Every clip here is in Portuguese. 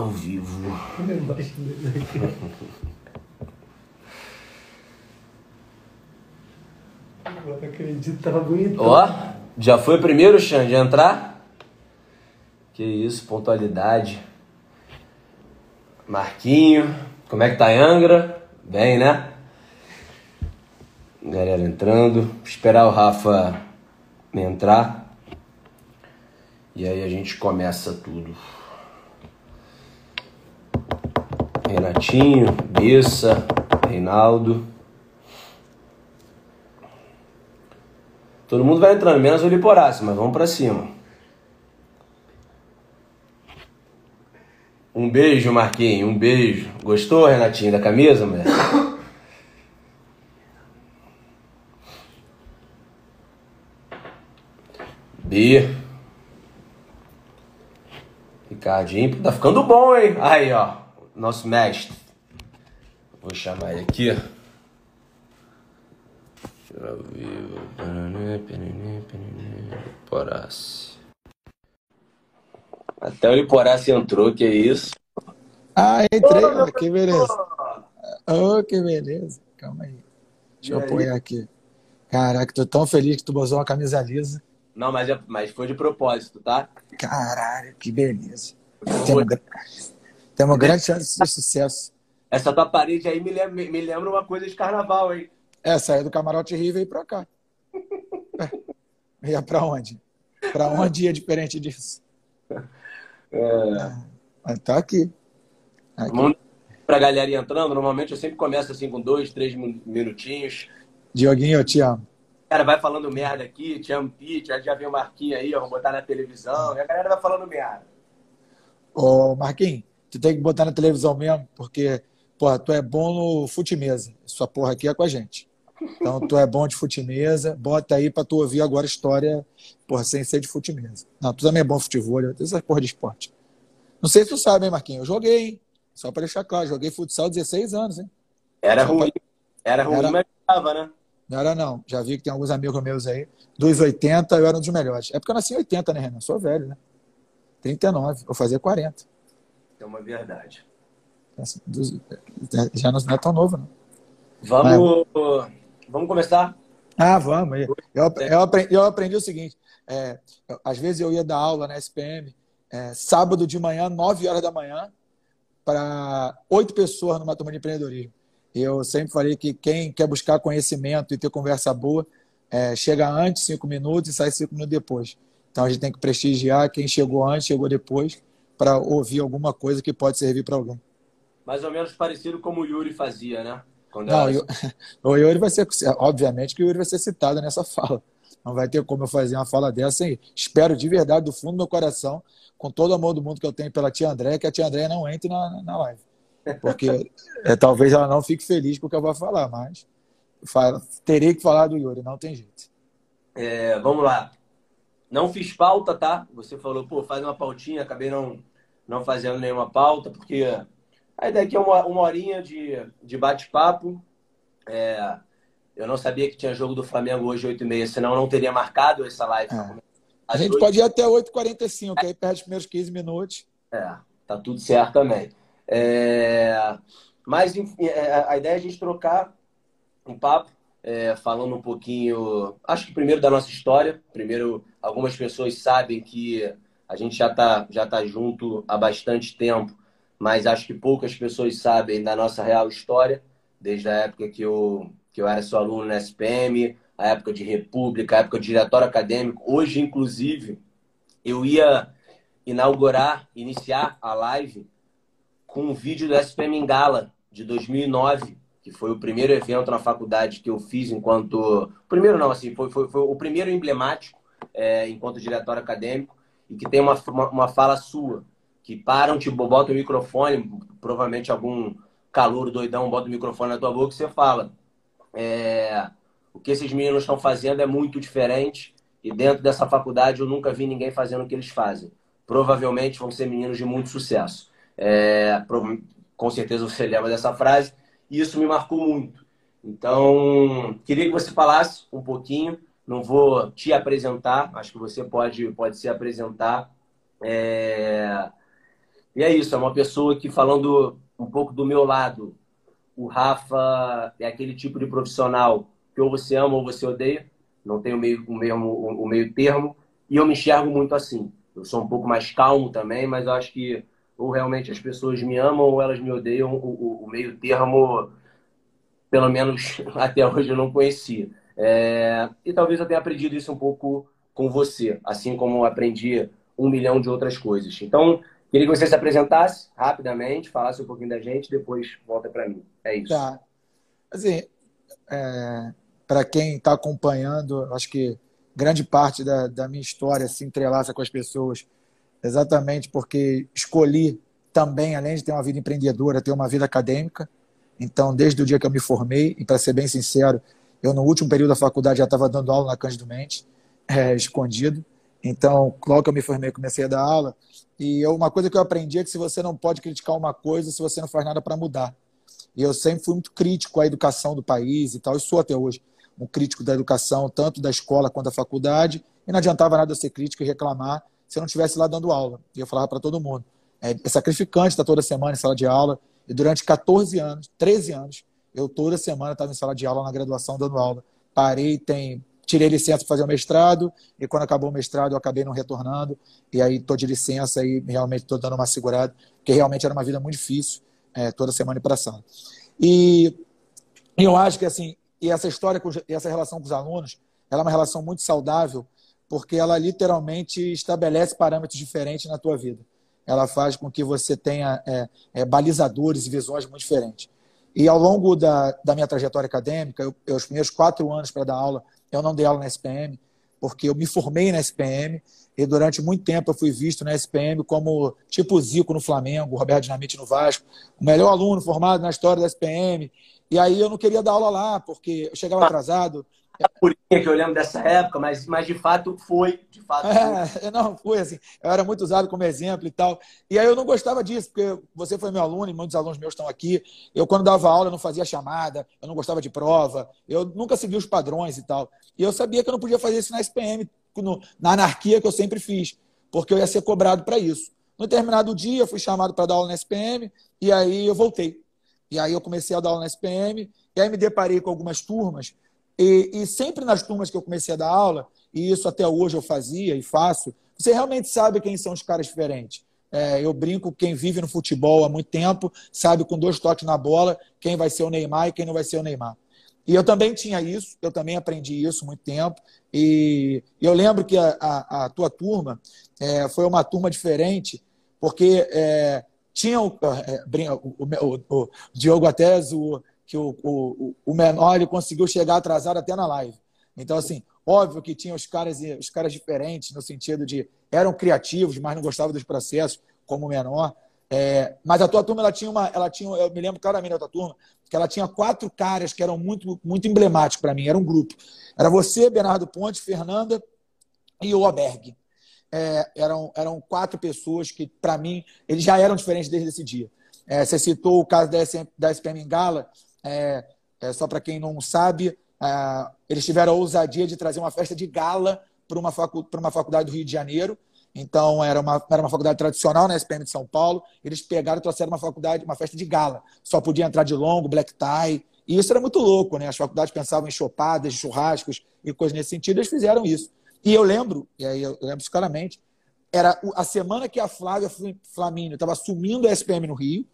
Ao vivo. Não acredito, tava bonito. Ó, já foi o primeiro, Xan, de entrar? Que isso, pontualidade. Marquinho, como é que tá Angra? Bem, né? Galera entrando. Esperar o Rafa entrar. E aí a gente começa tudo. Renatinho, Bessa, Reinaldo. Todo mundo vai entrando, menos o Liporácio, mas vamos pra cima. Um beijo, Marquinhos, um beijo. Gostou, Renatinho, da camisa, mulher? B. Ricardinho, tá ficando bom, hein? Aí, ó, nosso mestre. Vou chamar ele aqui. Ao vivo. Até o Liporace entrou, que é isso? Ah, entrei, olha, que beleza. Oh, que beleza. Calma aí. Deixa E eu aí? apoiar aqui. Caraca, tô tão feliz que tu botou uma camisa lisa. Não, mas, é, mas foi de propósito, tá? Caralho, que beleza. Gra- temos grande chance de sucesso. Essa tua parede aí me lembra, me lembra uma coisa de carnaval, hein? É, saiu do camarote Rio e veio pra cá. É. Ia pra onde? Pra onde ia diferente disso? É, Mas tá aqui. Aqui. vamos pra galera entrando. Normalmente eu sempre começo assim com dois, três min- minutinhos. Dioguinho, eu te amo. Cara, vai falando merda aqui, te amo, Pete, já vem o Marquinhos aí, ó, vou botar na televisão. E a galera vai falando merda. Ô, Marquinhos, tu tem que botar na televisão mesmo, porque, porra, tu é bom no fute-mesa. Sua porra aqui é com a gente. Então, tu é bom de fute-mesa, bota aí pra tu ouvir agora história, porra, sem ser de fute-mesa. Não, tu também é bom no futebol, essa porra de esporte. Não sei se tu sabe, hein, Marquinhos? Eu joguei, hein? Só pra deixar claro, joguei futsal 16 anos, hein? Era Só ruim. Era ruim, Era- mas tava, né? Não era não. Já vi que tem alguns amigos meus aí. Dos 80, eu era um dos melhores. É porque eu nasci em 80, né, Renan? Sou velho, né? 39. Vou fazer 40. É uma verdade. Já não é tão novo, não. Vamos, vamos começar? Ah, vamos. Eu, eu, eu aprendi, eu aprendi o seguinte: é, eu- às vezes eu ia dar aula na SPM, é, sábado de manhã, 9 horas da manhã, para oito pessoas numa turma de empreendedorismo. Eu sempre falei que quem quer buscar conhecimento e ter conversa boa, é, chega antes, cinco minutos, e sai cinco minutos depois. Então a gente tem que prestigiar quem chegou antes, chegou depois, para ouvir alguma coisa que pode servir para alguém. Mais ou menos parecido como o Yuri fazia, né? Quando Não, era- o Yuri vai ser, obviamente que o Yuri vai ser citado nessa fala. Não vai ter como eu fazer uma fala dessa aí. Espero de verdade, do fundo do meu coração, com todo o amor do mundo que eu tenho pela tia Andréia, que a tia Andréia não entre na, na live. Porque é, talvez ela não fique feliz com o que eu vou falar, mas fala- terei que falar do Yuri, não tem jeito. É, vamos lá. Não fiz pauta, tá? Você falou, pô, faz uma pautinha, acabei não, não fazendo nenhuma pauta, porque a ideia aqui é uma, uma horinha de, de bate-papo. É, eu não sabia que tinha jogo do Flamengo hoje, 8h30, senão eu não teria marcado essa live. É. A gente oito. pode ir até 8h45, que aí perde os primeiros 15 minutos. É, tá tudo certo também. É, mas enfim, é, a ideia é a gente trocar um papo, é, falando um pouquinho, acho que primeiro da nossa história. Primeiro, algumas pessoas sabem que a gente já tá, já tá junto há bastante tempo, mas acho que poucas pessoas sabem da nossa real história, desde a época que eu, que eu era seu aluno na SPM, a época de República, a época de diretório acadêmico. Hoje, inclusive, eu ia inaugurar, iniciar a live com um vídeo do SPM em Gala de 2009, que foi o primeiro evento na faculdade que eu fiz enquanto. Primeiro, não, assim, foi, foi, foi o primeiro emblemático é, enquanto diretório acadêmico e que tem uma, uma, uma fala sua, que param, te botam o microfone, provavelmente algum calor doidão bota o microfone na tua boca e você fala. É, o que esses meninos estão fazendo é muito diferente e dentro dessa faculdade eu nunca vi ninguém fazendo o que eles fazem. Provavelmente vão ser meninos de muito sucesso. É, com certeza você lembra dessa frase e isso me marcou muito. Então, queria que você falasse um pouquinho. Não vou te apresentar, acho que você pode, pode se apresentar. É, E é isso, é uma pessoa que, falando um pouco do meu lado, o Rafa é aquele tipo de profissional que ou você ama ou você odeia, não tem o meio, o mesmo, o meio termo, e eu me enxergo muito assim. Eu sou um pouco mais calmo também, mas eu acho que ou realmente as pessoas me amam ou elas me odeiam, o, o, o meio termo, pelo menos até hoje, eu não conhecia. É... E talvez eu tenha aprendido isso um pouco com você, assim como aprendi um milhão de outras coisas. Então, queria que você se apresentasse rapidamente, falasse um pouquinho da gente, depois volta para mim. É isso. Tá. Assim, é, para quem está acompanhando, acho que grande parte da, da minha história se entrelaça com as pessoas, exatamente porque escolhi também, além de ter uma vida empreendedora, ter uma vida acadêmica. Então, desde o dia que eu me formei, e para ser bem sincero, eu no último período da faculdade já estava dando aula na Cândido Mendes, é, escondido. Então, logo que eu me formei, comecei a dar aula. E eu, uma coisa que eu aprendi é que se você não pode criticar uma coisa, se você não faz nada para mudar. E eu sempre fui muito crítico à educação do país e tal, e sou até hoje um crítico da educação, tanto da escola quanto da faculdade. E não adiantava nada ser crítico e reclamar se eu não estivesse lá dando aula. E eu falava para todo mundo. É, é sacrificante estar toda semana em sala de aula. E durante 14 anos, 13 anos, eu toda semana estava em sala de aula na graduação dando aula. Parei, tem tirei licença para fazer o mestrado e quando acabou o mestrado eu acabei não retornando. E aí estou de licença e realmente estou dando uma segurada porque realmente era uma vida muito difícil é, toda semana ir para a sala. E eu acho que assim e essa história com, essa relação com os alunos ela é uma relação muito saudável porque ela literalmente estabelece parâmetros diferentes na tua vida. Ela faz com que você tenha é, é, balizadores e visões muito diferentes e ao longo da, da minha trajetória acadêmica, eu, eu, os primeiros quatro anos para dar aula, eu não dei aula na SPM, porque eu me formei na SPM e durante muito tempo eu fui visto na SPM como tipo Zico no Flamengo, Roberto Dinamite no Vasco, o melhor aluno formado na história da SPM. E aí eu não queria dar aula lá, porque eu chegava atrasado, por que eu lembro dessa época, mas, mas de fato foi. De fato foi. É, não, foi assim. Eu era muito usado como exemplo e tal. E aí eu não gostava disso, porque você foi meu aluno e muitos alunos meus estão aqui. Eu, quando dava aula, eu não fazia chamada, eu não gostava de prova, eu nunca segui os padrões e tal. E eu sabia que eu não podia fazer isso na SPM, no, na anarquia que eu sempre fiz, porque eu ia ser cobrado para isso. No determinado dia, eu fui chamado para dar aula na SPM, e aí eu voltei. E aí eu comecei a dar aula na SPM, e aí me deparei com algumas turmas e, e, sempre nas turmas que eu comecei a dar aula, e isso até hoje eu fazia e faço, você realmente sabe quem são os caras diferentes. É, eu brinco, quem vive no futebol há muito tempo sabe com dois toques na bola quem vai ser o Neymar e quem não vai ser o Neymar. E eu também tinha isso, eu também aprendi isso muito tempo. E eu lembro que a, a, a tua turma é, foi uma turma diferente, porque é, tinha o, é, o, o, o, Diogo até o, que o, o, o menor ele conseguiu chegar atrasado até na live. Então, assim, óbvio que tinha os caras, os caras diferentes, no sentido de eram criativos, mas não gostavam dos processos, como o menor. É, mas a tua turma, ela tinha uma. Ela tinha, eu me lembro claramente da tua turma, que ela tinha quatro caras que eram muito, muito emblemáticos para mim. Era um grupo. Era você, Bernardo Ponte, Fernanda e o Oberg. É, eram, eram quatro pessoas que, para mim, eles já eram diferentes desde esse dia. É, você citou o caso da, SM, da SPM Gala, é, é, só para quem não sabe, é, eles tiveram a ousadia de trazer uma festa de gala para uma, facu uma faculdade do Rio de Janeiro. Então, era uma, era uma faculdade tradicional na SPM de São Paulo. Eles pegaram e trouxeram uma faculdade, uma festa de gala. Só podia entrar de longo, black tie. E isso era muito louco, né? As faculdades pensavam em chopadas, churrascos e coisas nesse sentido. Eles fizeram isso. E eu lembro, e aí eu lembro claramente, era a semana que a Flávia Flamínio estava assumindo a SPM no Rio.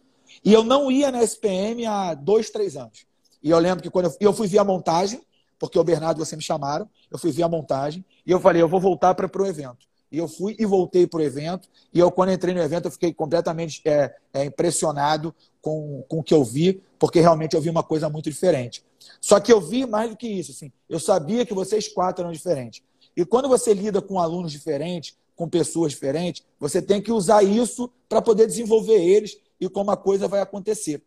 E eu não ia na SPM há dois, três anos. E eu lembro que quando eu, eu fui ver a montagem, porque o Bernardo você me chamaram, eu fui ver a montagem, e eu falei, eu vou voltar para o evento. E eu fui e voltei para o evento, e eu, quando entrei no evento, eu fiquei completamente é, é, impressionado com, com o que eu vi, porque realmente eu vi uma coisa muito diferente. Só que eu vi mais do que isso, assim, eu sabia que vocês quatro eram diferentes. E quando você lida com alunos diferentes, com pessoas diferentes, você tem que usar isso para poder desenvolver eles e como a coisa vai acontecer.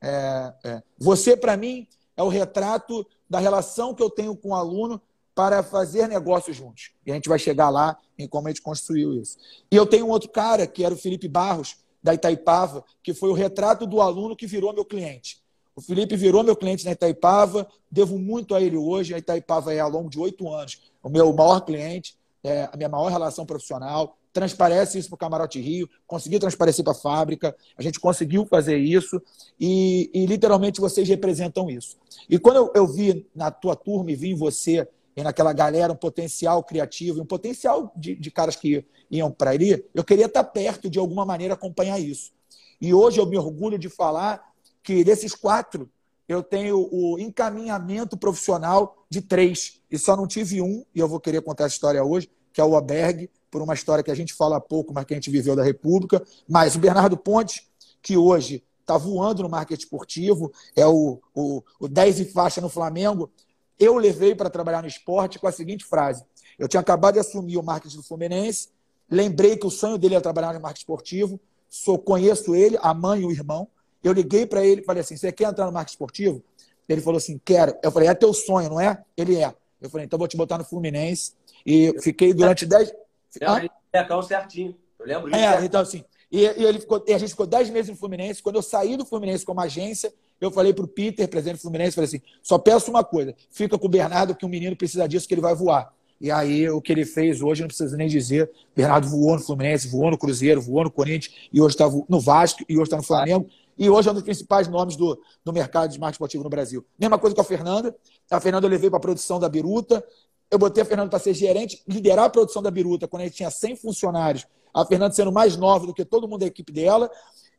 É, é. Você, para mim, é o retrato da relação que eu tenho com o aluno para fazer negócios juntos. E a gente vai chegar lá em como a gente construiu isso. E eu tenho um outro cara, que era o Felipe Barros, da Itaipava, que foi o retrato do aluno que virou meu cliente. O Felipe virou meu cliente na Itaipava, devo muito a ele hoje. A Itaipava é, ao longo de oito anos, o meu maior cliente, é a minha maior relação profissional transparece isso para o Camarote Rio, conseguiu transparecer para a fábrica, a gente conseguiu fazer isso e, e, literalmente vocês representam isso. E quando eu, eu vi na tua turma e vi em você e naquela galera um potencial criativo, um potencial de, de caras que iam para ali, eu queria estar perto de alguma maneira acompanhar isso. E hoje eu me orgulho de falar que desses quatro, eu tenho o encaminhamento profissional de três. E só não tive um, e eu vou querer contar essa história hoje, que é o Aberg, por uma história que a gente fala pouco, mas que a gente viveu da República. Mas o Bernardo Pontes, que hoje está voando no marketing esportivo, é o, o, o 10 e faixa no Flamengo, eu levei para trabalhar no esporte com a seguinte frase. Eu tinha acabado de assumir o marketing do Fluminense, lembrei que o sonho dele era trabalhar no marketing esportivo, sou, conheço ele, a mãe e o irmão. Eu liguei para ele e falei assim: você quer entrar no marketing esportivo? Ele falou assim: quero. Eu falei: é teu sonho, não é? Ele é. Eu falei: então vou te botar no Fluminense. E fiquei durante 10. É, certinho. Eu lembro disso. É, então assim. E, e, ele ficou, e a gente ficou 10 meses no Fluminense. Quando eu saí do Fluminense como agência, eu falei para o Peter, presidente do Fluminense, falei assim: só peço uma coisa, fica com o Bernardo, que o menino precisa disso, que ele vai voar. E aí, o que ele fez hoje, não precisa nem dizer. Bernardo voou no Fluminense, voou no Cruzeiro, voou no Corinthians, e hoje está no Vasco, e hoje está no Flamengo. E hoje é um dos principais nomes do, do mercado de marketing esportivo no Brasil. Mesma coisa com a Fernanda. A Fernanda eu levei para a produção da Biruta. Eu botei a Fernanda para ser gerente, liderar a produção da Biruta quando a gente tinha 100 funcionários. A Fernanda sendo mais nova do que todo mundo da equipe dela.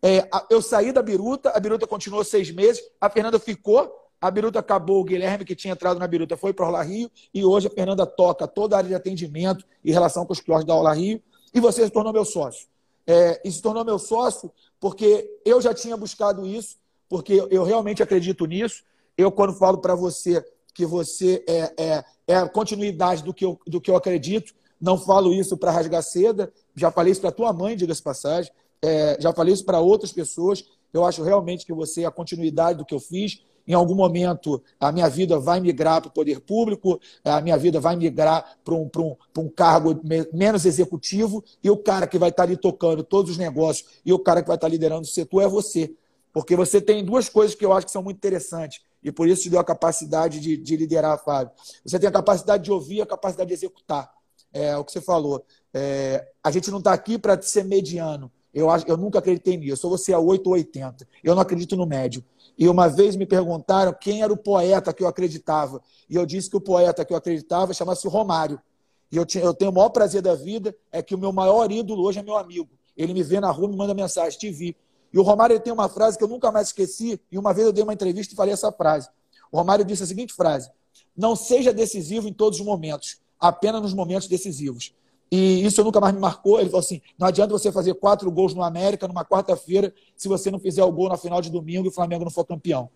É, eu saí da Biruta, a Biruta continuou seis meses, a Fernanda ficou, a Biruta acabou, o Guilherme, que tinha entrado na Biruta, foi para o Orla Rio, e hoje a Fernanda toca toda a área de atendimento em relação com os quiosques da Orla Rio, e você se tornou meu sócio. É, e se tornou meu sócio porque eu já tinha buscado isso, porque eu realmente acredito nisso. Eu, quando falo para você que você é, é, é, a continuidade do que, eu, do que eu acredito, não falo isso para rasgar seda, já falei isso para tua mãe, diga-se passagem, é, já falei isso para outras pessoas. Eu acho realmente que você é a continuidade do que eu fiz. Em algum momento, a minha vida vai migrar para o poder público, a minha vida vai migrar para um, um, um cargo menos executivo, e o cara que vai estar ali tocando todos os negócios e o cara que vai estar liderando o setor é você. Porque você tem duas coisas que eu acho que são muito interessantes, e por isso te deu a capacidade de, de liderar, Fábio. Você tem a capacidade de ouvir a capacidade de executar. É o que você falou. É, a gente não está aqui para ser mediano. Eu, eu nunca acreditei nisso. Ou você é 8 ou 80. Eu não acredito no médio. E uma vez me perguntaram quem era o poeta que eu acreditava. E eu disse que o poeta que eu acreditava chama-se Romário. E eu, tinha, eu tenho o maior prazer da vida, é que o meu maior ídolo hoje é meu amigo. Ele me vê na rua, me manda mensagem, te vi. E o Romário tem uma frase que eu nunca mais esqueci, e uma vez eu dei uma entrevista e falei essa frase. O Romário disse a seguinte frase: Não seja decisivo em todos os momentos, apenas nos momentos decisivos. E isso nunca mais me marcou. Ele falou assim: não adianta você fazer quatro gols no América numa quarta-feira se você não fizer o gol na final de domingo e o Flamengo não for campeão.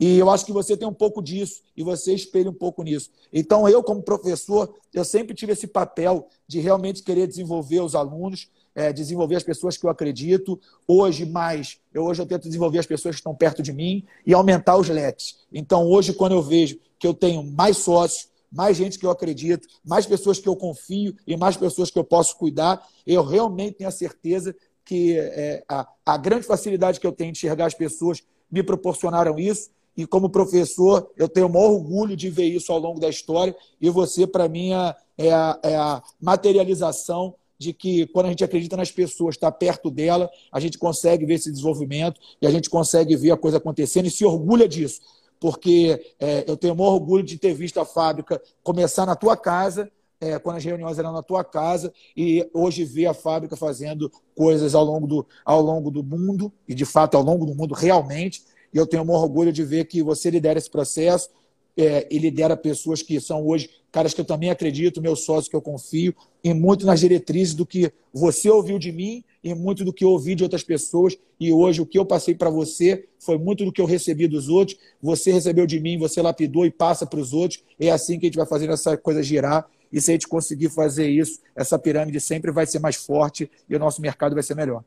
E eu acho que você tem um pouco disso e você espelha um pouco nisso. Então, eu, como professor, eu sempre tive esse papel de realmente querer desenvolver os alunos, é, desenvolver as pessoas que eu acredito. Hoje, mais, eu, hoje eu tento desenvolver as pessoas que estão perto de mim e aumentar os leques. Então, hoje, quando eu vejo que eu tenho mais sócios, mais gente que eu acredito, mais pessoas que eu confio e mais pessoas que eu posso cuidar, eu realmente tenho a certeza que é, a, a grande facilidade que eu tenho de enxergar as pessoas me proporcionaram isso. E como professor, eu tenho o maior orgulho de ver isso ao longo da história. E você, para mim, é, é a, é a materialização de que quando a gente acredita nas pessoas, está perto dela, a gente consegue ver esse desenvolvimento e a gente consegue ver a coisa acontecendo e se orgulha disso porque é, eu tenho o maior orgulho de ter visto a fábrica começar na tua casa, é, quando as reuniões eram na tua casa, e hoje ver a fábrica fazendo coisas ao longo, do, ao longo do mundo, e de fato ao longo do mundo realmente. E eu tenho o maior orgulho de ver que você lidera esse processo é, e lidera pessoas que são hoje caras que eu também acredito, meus sócios que eu confio, e muito nas diretrizes do que você ouviu de mim e muito do que eu ouvi de outras pessoas. E hoje o que eu passei para você foi muito do que eu recebi dos outros. Você recebeu de mim, você lapidou e passa para os outros. É assim que a gente vai fazendo essa coisa girar. E se a gente conseguir fazer isso, essa pirâmide sempre vai ser mais forte e o nosso mercado vai ser melhor.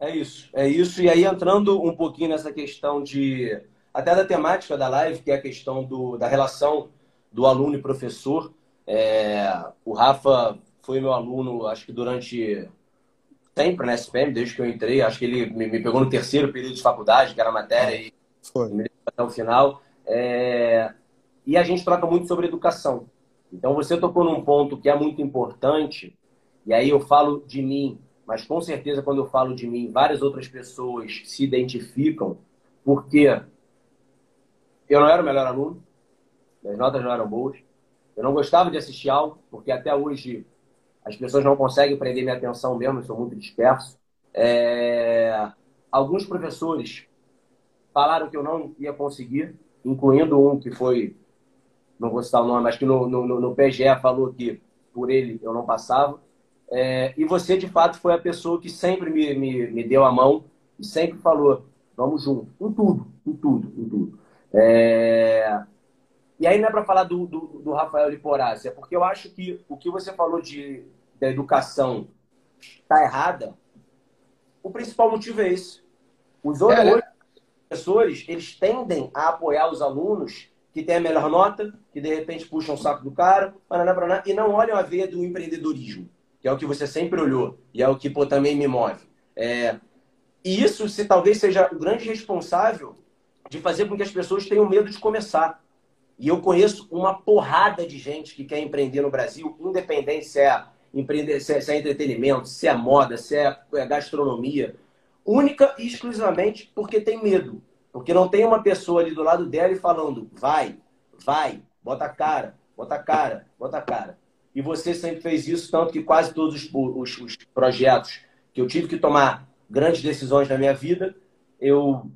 É isso, é isso. E aí, entrando um pouquinho nessa questão de. Até da temática da live, que é a questão do, da relação do aluno e professor. É, o Rafa foi meu aluno, acho que durante sempre na SPM, desde que eu entrei. Acho que ele me, me pegou no terceiro período de faculdade, que era matéria, e foi. me até o final. É, e a gente troca muito sobre educação. Então, você tocou num ponto que é muito importante, e aí eu falo de mim, mas com certeza quando eu falo de mim, várias outras pessoas se identificam, porque eu não era o melhor aluno, minhas notas não eram boas, eu não gostava de assistir aula, porque até hoje as pessoas não conseguem prender minha atenção mesmo, eu sou muito disperso. É... Alguns professores falaram que eu não ia conseguir, incluindo um que foi, não vou citar o nome, mas que no, no, no PGE falou que por ele eu não passava. É... E você, de fato, foi a pessoa que sempre me, me, me deu a mão e sempre falou, vamos junto, em tudo, em tudo, em tudo. É... E aí não é para falar do, do, do Rafael Liporazzi, é porque eu acho que o que você falou de, da educação está errada. O principal motivo é esse. Os outros é, né? professores, eles tendem a apoiar os alunos que têm a melhor nota, que de repente puxam o saco do cara, paraná, paraná, e não olham a veia do empreendedorismo, que é o que você sempre olhou, e é o que pô, também me move. É... E isso se talvez seja o grande responsável de fazer com que as pessoas tenham medo de começar. E eu conheço uma porrada de gente que quer empreender no Brasil, independente se é, empreender, se é, se é entretenimento, se é moda, se é, é gastronomia, única e exclusivamente porque tem medo. Porque não tem uma pessoa ali do lado dela e falando, vai, vai, bota a cara, bota a cara, bota a cara. E você sempre fez isso, tanto que quase todos os, os, os projetos que eu tive que tomar grandes decisões na minha vida, eu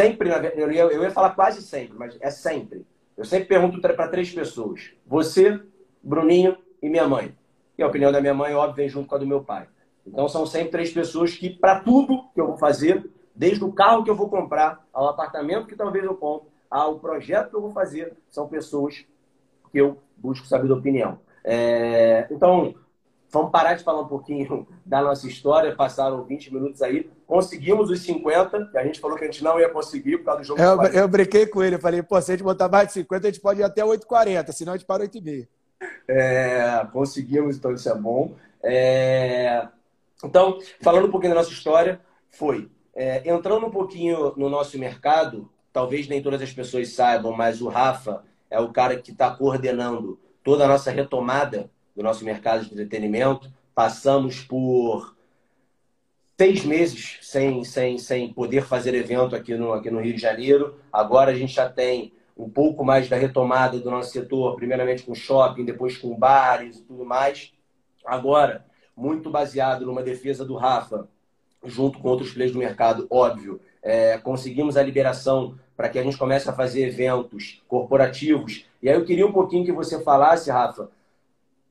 sempre, eu ia, eu ia falar quase sempre, mas é sempre. Eu sempre pergunto para três pessoas: você, Bruninho e minha mãe. E a opinião da minha mãe, óbvio, vem junto com a do meu pai. Então são sempre três pessoas que, para tudo que eu vou fazer, desde o carro que eu vou comprar, ao apartamento que talvez eu compre, ao projeto que eu vou fazer, são pessoas que eu busco saber da opinião. É... Então, vamos parar de falar um pouquinho da nossa história. Passaram 20 minutos aí. Conseguimos os 50, que a gente falou que a gente não ia conseguir por causa do jogo. Eu, eu brinquei com ele. Eu falei, pô, se a gente botar mais de 50, a gente pode ir até 8h40, senão a gente para 8h30. É, conseguimos, então isso é bom. É... Então, falando um pouquinho da nossa história, foi é, entrando um pouquinho no nosso mercado, talvez nem todas as pessoas saibam, mas o Rafa é o cara que está coordenando toda a nossa retomada do nosso mercado de entretenimento. Passamos por seis meses sem, sem, sem poder fazer evento aqui no, aqui no Rio de Janeiro. Agora a gente já tem um pouco mais da retomada do nosso setor, primeiramente com shopping, depois com bares e tudo mais. Agora, muito baseado numa defesa do Rafa, junto com outros players do mercado, óbvio, é, conseguimos a liberação para que a gente comece a fazer eventos corporativos. E aí eu queria um pouquinho que você falasse, Rafa,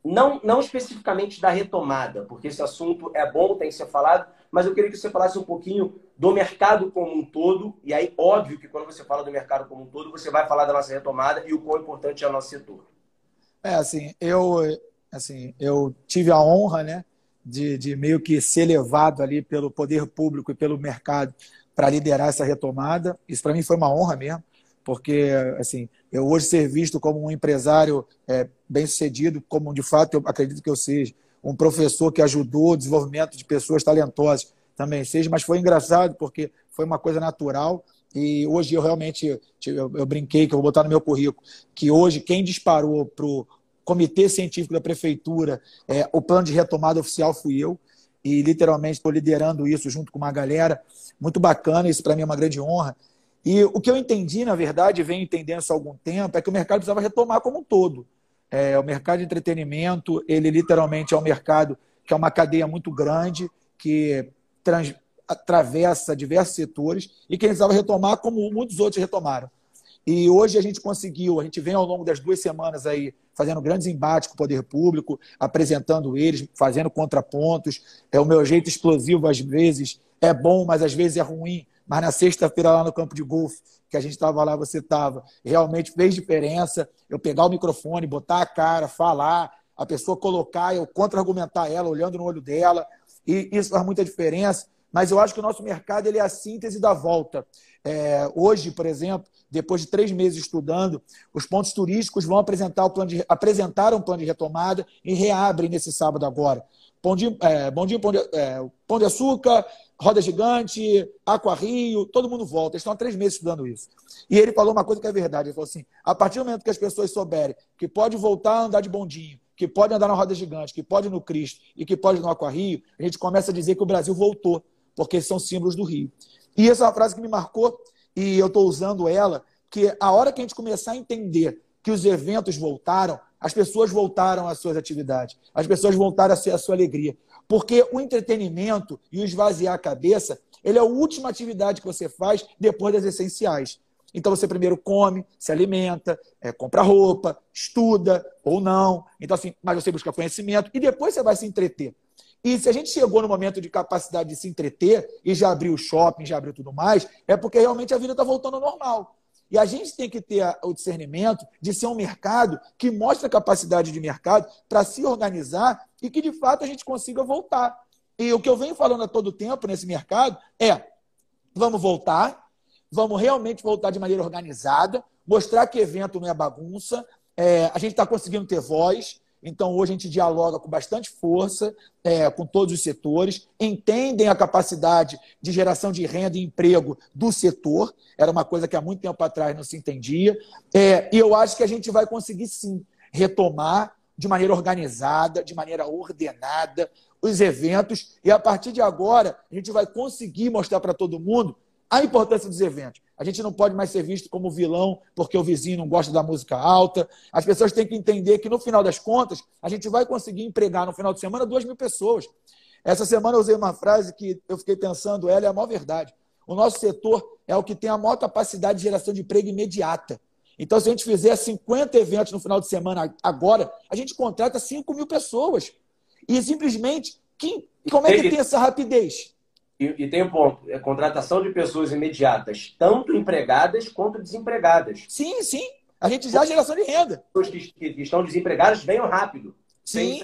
não, não especificamente da retomada, porque esse assunto é bom, tem que ser falado, mas eu queria que você falasse um pouquinho do mercado como um todo, e aí, óbvio que quando você fala do mercado como um todo, você vai falar da nossa retomada e o quão importante é o nosso setor. É, assim, eu, assim, eu tive a honra, né, de, de meio que ser levado ali pelo poder público e pelo mercado para liderar essa retomada. Isso para mim foi uma honra mesmo porque assim eu hoje ser visto como um empresário é, bem sucedido, como de fato eu acredito que eu seja, um professor que ajudou o desenvolvimento de pessoas talentosas também seja, mas foi engraçado porque foi uma coisa natural e hoje eu realmente eu, eu brinquei que eu vou botar no meu currículo que hoje quem disparou para o comitê científico da prefeitura é, o plano de retomada oficial fui eu e literalmente estou liderando isso junto com uma galera muito bacana. Isso para mim é uma grande honra. E o que eu entendi, na verdade, venho entendendo isso há algum tempo, é que o mercado precisava retomar como um todo. É, o mercado de entretenimento, ele literalmente é um mercado que é uma cadeia muito grande, que trans, atravessa diversos setores e que precisava retomar como muitos outros retomaram. E hoje a gente conseguiu, a gente vem ao longo das duas semanas aí fazendo grandes embates com o poder público, apresentando eles, fazendo contrapontos. É o meu jeito explosivo às vezes é bom, mas às vezes é ruim mas na sexta-feira lá no campo de golfe, que a gente estava lá, você estava, realmente fez diferença. Eu pegar o microfone, botar a cara, falar, a pessoa colocar, eu contra-argumentar ela, olhando no olho dela, e isso faz muita diferença. Mas eu acho que o nosso mercado ele é a síntese da volta. É, hoje, por exemplo, depois de três meses estudando, os pontos turísticos vão apresentar o plano de, apresentar um plano de retomada e reabrem nesse sábado agora. Pão de, é, bom dia, pão de, é, pão de açúcar, Roda Gigante, Aqua Rio, todo mundo volta. Eles estão há três meses estudando isso. E ele falou uma coisa que é verdade. Ele falou assim: a partir do momento que as pessoas souberem que pode voltar a andar de bondinho, que pode andar na roda gigante, que pode no Cristo e que pode no Aqua Rio, a gente começa a dizer que o Brasil voltou, porque são símbolos do Rio. E essa é uma frase que me marcou e eu estou usando ela, que a hora que a gente começar a entender que os eventos voltaram, as pessoas voltaram às suas atividades, as pessoas voltaram a, a sua alegria. Porque o entretenimento e o esvaziar a cabeça, ele é a última atividade que você faz depois das essenciais. Então você primeiro come, se alimenta, é, compra roupa, estuda ou não. Então, assim, mas você busca conhecimento e depois você vai se entreter. E se a gente chegou no momento de capacidade de se entreter e já abriu o shopping, já abriu tudo mais, é porque realmente a vida está voltando ao normal. E a gente tem que ter o discernimento de ser um mercado que mostra a capacidade de mercado para se organizar e que, de fato, a gente consiga voltar. E o que eu venho falando a todo tempo nesse mercado é: vamos voltar, vamos realmente voltar de maneira organizada, mostrar que evento não é bagunça, é, a gente está conseguindo ter voz, então, hoje a gente dialoga com bastante força é, com todos os setores, entendem a capacidade de geração de renda e emprego do setor, era uma coisa que há muito tempo atrás não se entendia, é, e eu acho que a gente vai conseguir sim retomar de maneira organizada, de maneira ordenada os eventos, e a partir de agora a gente vai conseguir mostrar para todo mundo a importância dos eventos. A gente não pode mais ser visto como vilão porque o vizinho não gosta da música alta. As pessoas têm que entender que, no final das contas, a gente vai conseguir empregar no final de semana duas mil pessoas. Essa semana eu usei uma frase que eu fiquei pensando, ela é a maior verdade. O nosso setor é o que tem a maior capacidade de geração de emprego imediata. Então, se a gente fizer 50 eventos no final de semana agora, a gente contrata 5 mil pessoas. E simplesmente, quem, como é que tem essa rapidez? E, e, tem um ponto: é contratação de pessoas imediatas, tanto empregadas quanto desempregadas. Sim, sim. A gente já geração de renda. Pessoas que, que estão desempregadas venham rápido. Sim.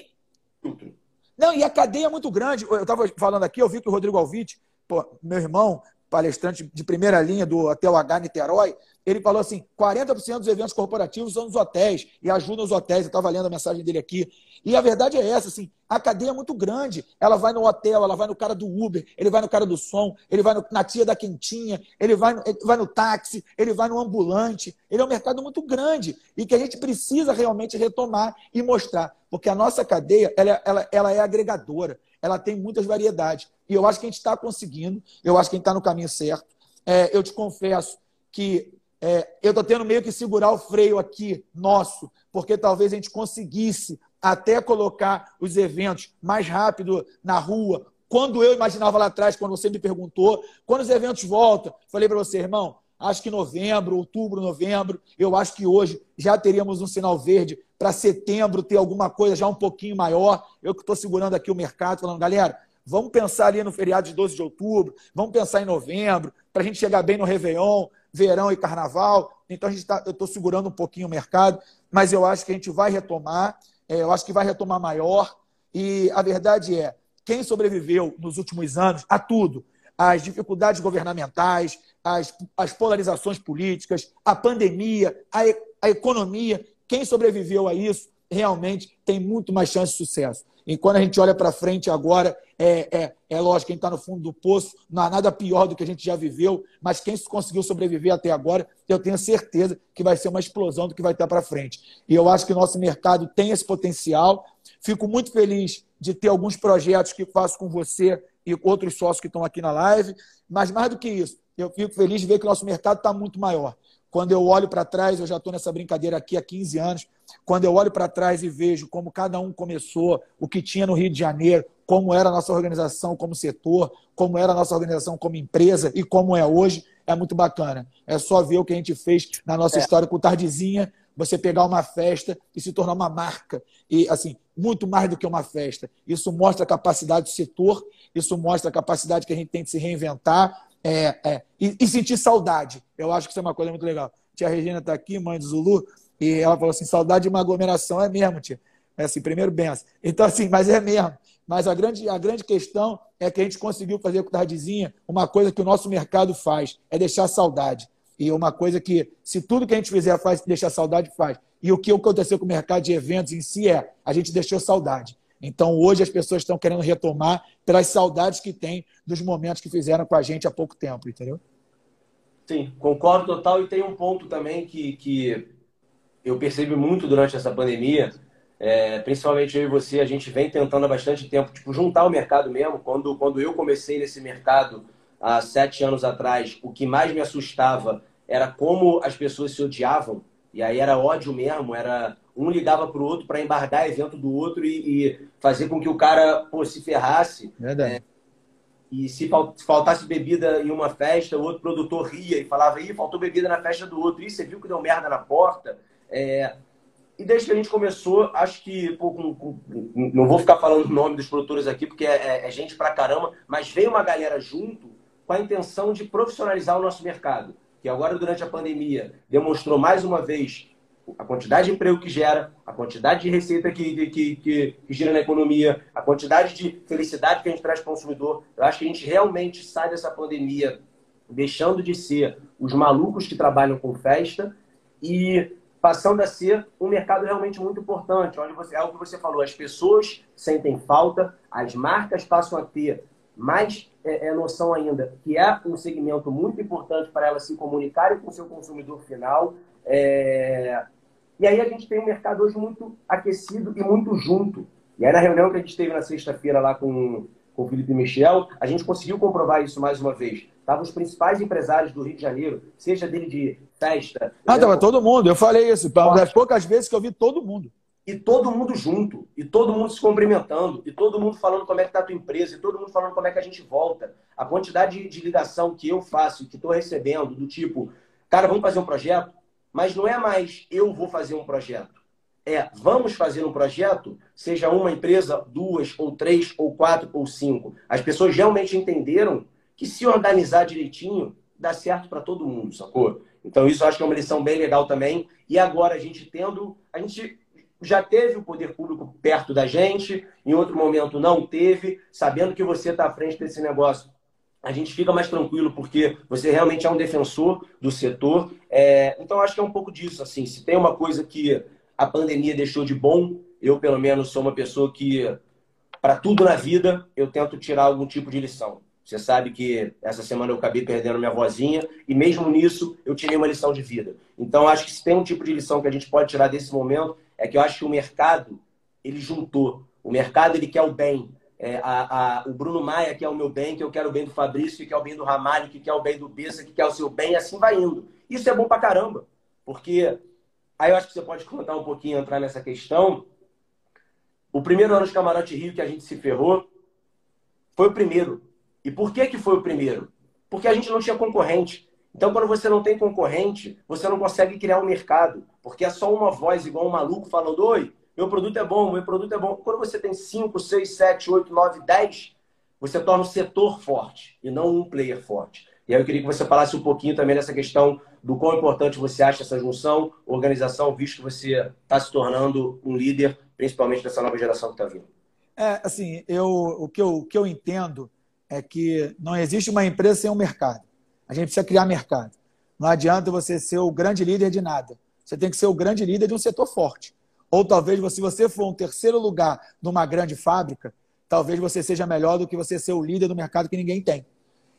Não, e a cadeia é muito grande. Eu estava falando aqui, eu vi que o Rodrigo Alvite, pô, meu irmão, palestrante de primeira linha do Hotel H Niterói, ele falou assim: 40% dos eventos corporativos são nos hotéis e ajudam os hotéis. Eu estava lendo a mensagem dele aqui. E a verdade é essa, assim, a cadeia é muito grande. Ela vai no hotel, ela vai no cara do Uber, ele vai no cara do som, ele vai no, na tia da quentinha, ele vai, no, ele vai no táxi, ele vai no ambulante. Ele é um mercado muito grande e que a gente precisa realmente retomar e mostrar. Porque a nossa cadeia, ela, ela, ela é agregadora, ela tem muitas variedades. E eu acho que a gente está conseguindo, eu acho que a gente está no caminho certo. É, eu te confesso que é, eu estou tendo meio que segurar o freio aqui, nosso, porque talvez a gente conseguisse até colocar os eventos mais rápido na rua. Quando eu imaginava lá atrás, quando você me perguntou, quando os eventos voltam, falei para você, irmão, acho que novembro, outubro, novembro, eu acho que hoje já teríamos um sinal verde para setembro ter alguma coisa já um pouquinho maior. Eu que estou segurando aqui o mercado, falando, galera, vamos pensar ali no feriado de 12 de outubro, vamos pensar em novembro, para a gente chegar bem no Réveillon, verão e carnaval. Então, a gente tá, eu estou segurando um pouquinho o mercado, mas eu acho que a gente vai retomar, é, eu acho que vai retomar maior. E a verdade é, quem sobreviveu nos últimos anos a tudo, as dificuldades governamentais, as, as polarizações políticas, a pandemia, a, a economia, quem sobreviveu a isso realmente tem muito mais chance de sucesso. E quando a gente olha para frente agora, é, é, é lógico, quem está no fundo do poço não há nada pior do que a gente já viveu, mas quem conseguiu sobreviver até agora, eu tenho certeza que vai ser uma explosão do que vai estar para frente. E eu acho que o nosso mercado tem esse potencial. Fico muito feliz de ter alguns projetos que faço com você e outros sócios que estão aqui na live, mas mais do que isso, eu fico feliz de ver que o nosso mercado está muito maior. Quando eu olho para trás, eu já estou nessa brincadeira aqui há 15 anos. Quando eu olho para trás e vejo como cada um começou, o que tinha no Rio de Janeiro, como era a nossa organização como setor, como era a nossa organização como empresa e como é hoje, é muito bacana. É só ver o que a gente fez na nossa é. história com Tardezinha, você pegar uma festa e se tornar uma marca. E, assim, muito mais do que uma festa. Isso mostra a capacidade do setor, isso mostra a capacidade que a gente tem de se reinventar, é, é, e, e, sentir saudade. Eu acho que isso é uma coisa muito legal. Tia Regina está aqui, mãe do Zulu, e ela falou assim: saudade de uma aglomeração. É mesmo, tia. É assim, primeiro benção. Então, assim, mas é mesmo. Mas a grande, a grande questão é que a gente conseguiu fazer com Tardezinha uma coisa que o nosso mercado faz: é deixar saudade. E uma coisa que, se tudo que a gente fizer faz deixar saudade, faz. E o que aconteceu com o mercado de eventos em si é: a gente deixou saudade. Então, hoje as pessoas estão querendo retomar pelas saudades que têm dos momentos que fizeram com a gente há pouco tempo, entendeu? Sim, concordo total. E tem um ponto também que, que eu percebi muito durante essa pandemia, é, principalmente eu e você, a gente vem tentando há bastante tempo tipo, juntar o mercado mesmo. Quando, quando eu comecei nesse mercado há sete anos atrás, o que mais me assustava era como as pessoas se odiavam. E aí era ódio mesmo, era um ligava para o outro para embargar evento do outro e, e, fazer com que o cara pô, se ferrasse. Verdade. É, e se faltasse bebida em uma festa, o outro produtor ria e falava, ih, faltou bebida na festa do outro. E você viu que deu merda na porta. É... E desde que a gente começou, acho que, pô, com, com, não vou ficar falando o nome dos produtores aqui, porque é, é, é gente pra caramba, mas veio uma galera junto com a intenção de profissionalizar o nosso mercado. Que agora, durante a pandemia, demonstrou mais uma vez a quantidade de emprego que gera, a quantidade de receita que, que, que, que gira na economia, a quantidade de felicidade que a gente traz para o consumidor. Eu acho que a gente realmente sai dessa pandemia deixando de ser os malucos que trabalham com festa e passando a ser um mercado realmente muito importante, onde você, é o que você falou, as pessoas sentem falta, as marcas passam a ter mais é, é, noção ainda que é um segmento muito importante para elas se comunicarem com o seu consumidor final. É, e aí a gente tem um mercado hoje muito aquecido e muito junto. E aí na reunião que a gente teve na sexta-feira lá com, com o Felipe Michel, a gente conseguiu comprovar isso mais uma vez. Estavam os principais empresários do Rio de Janeiro, seja dele de festa. Ah, estava todo mundo. Eu falei isso. Das poucas vezes que eu vi todo mundo. E todo mundo junto, e todo mundo se cumprimentando, e todo mundo falando como é que está a tua empresa, e todo mundo falando como é que a gente volta. A quantidade de ligação que eu faço que estou recebendo, do tipo, cara, vamos fazer um projeto? Mas não é mais eu vou fazer um projeto. É vamos fazer um projeto, seja uma empresa, duas, ou três, ou quatro, ou cinco. As pessoas realmente entenderam que se organizar direitinho, dá certo para todo mundo, sacou? Então isso eu acho que é uma lição bem legal também. E agora a gente tendo. A gente já teve o poder público perto da gente, em outro momento não teve, sabendo que você está à frente desse negócio a gente fica mais tranquilo porque você realmente é um defensor do setor. É, então, acho que é um pouco disso. Assim, se tem uma coisa que a pandemia deixou de bom, eu, pelo menos, sou uma pessoa que, para tudo na vida, eu tento tirar algum tipo de lição. Você sabe que essa semana eu acabei perdendo minha vozinha e, mesmo nisso, eu tirei uma lição de vida. Então, acho que se tem um tipo de lição que a gente pode tirar desse momento, é que eu acho que o mercado, ele juntou. O mercado, ele quer o bem é, a, a, o Bruno Maia que é o meu bem, que eu quero o bem do Fabrício, que quer o bem do Ramalho, que quer o bem do Bessa, que quer o seu bem, e assim vai indo. Isso é bom pra caramba, porque aí eu acho que você pode contar um pouquinho, entrar nessa questão. O primeiro ano de Camarote Rio que a gente se ferrou foi o primeiro. E por que, que foi o primeiro? Porque a gente não tinha concorrente. Então, quando você não tem concorrente, você não consegue criar um mercado, porque é só uma voz igual um maluco falando: Oi, meu produto é bom, meu produto é bom. Quando você tem 5, 6, 7, 8, 9, 10, você torna o setor forte e não um player forte. E aí eu queria que você falasse um pouquinho também dessa questão do quão importante você acha essa junção, organização, visto que você está se tornando um líder, principalmente dessa nova geração que está vindo. É, assim, eu, o, que eu, o que eu entendo é que não existe uma empresa sem um mercado. A gente precisa criar mercado. Não adianta você ser o grande líder de nada. Você tem que ser o grande líder de um setor forte. Ou talvez, se você for um terceiro lugar numa grande fábrica, talvez você seja melhor do que você ser o líder do mercado que ninguém tem.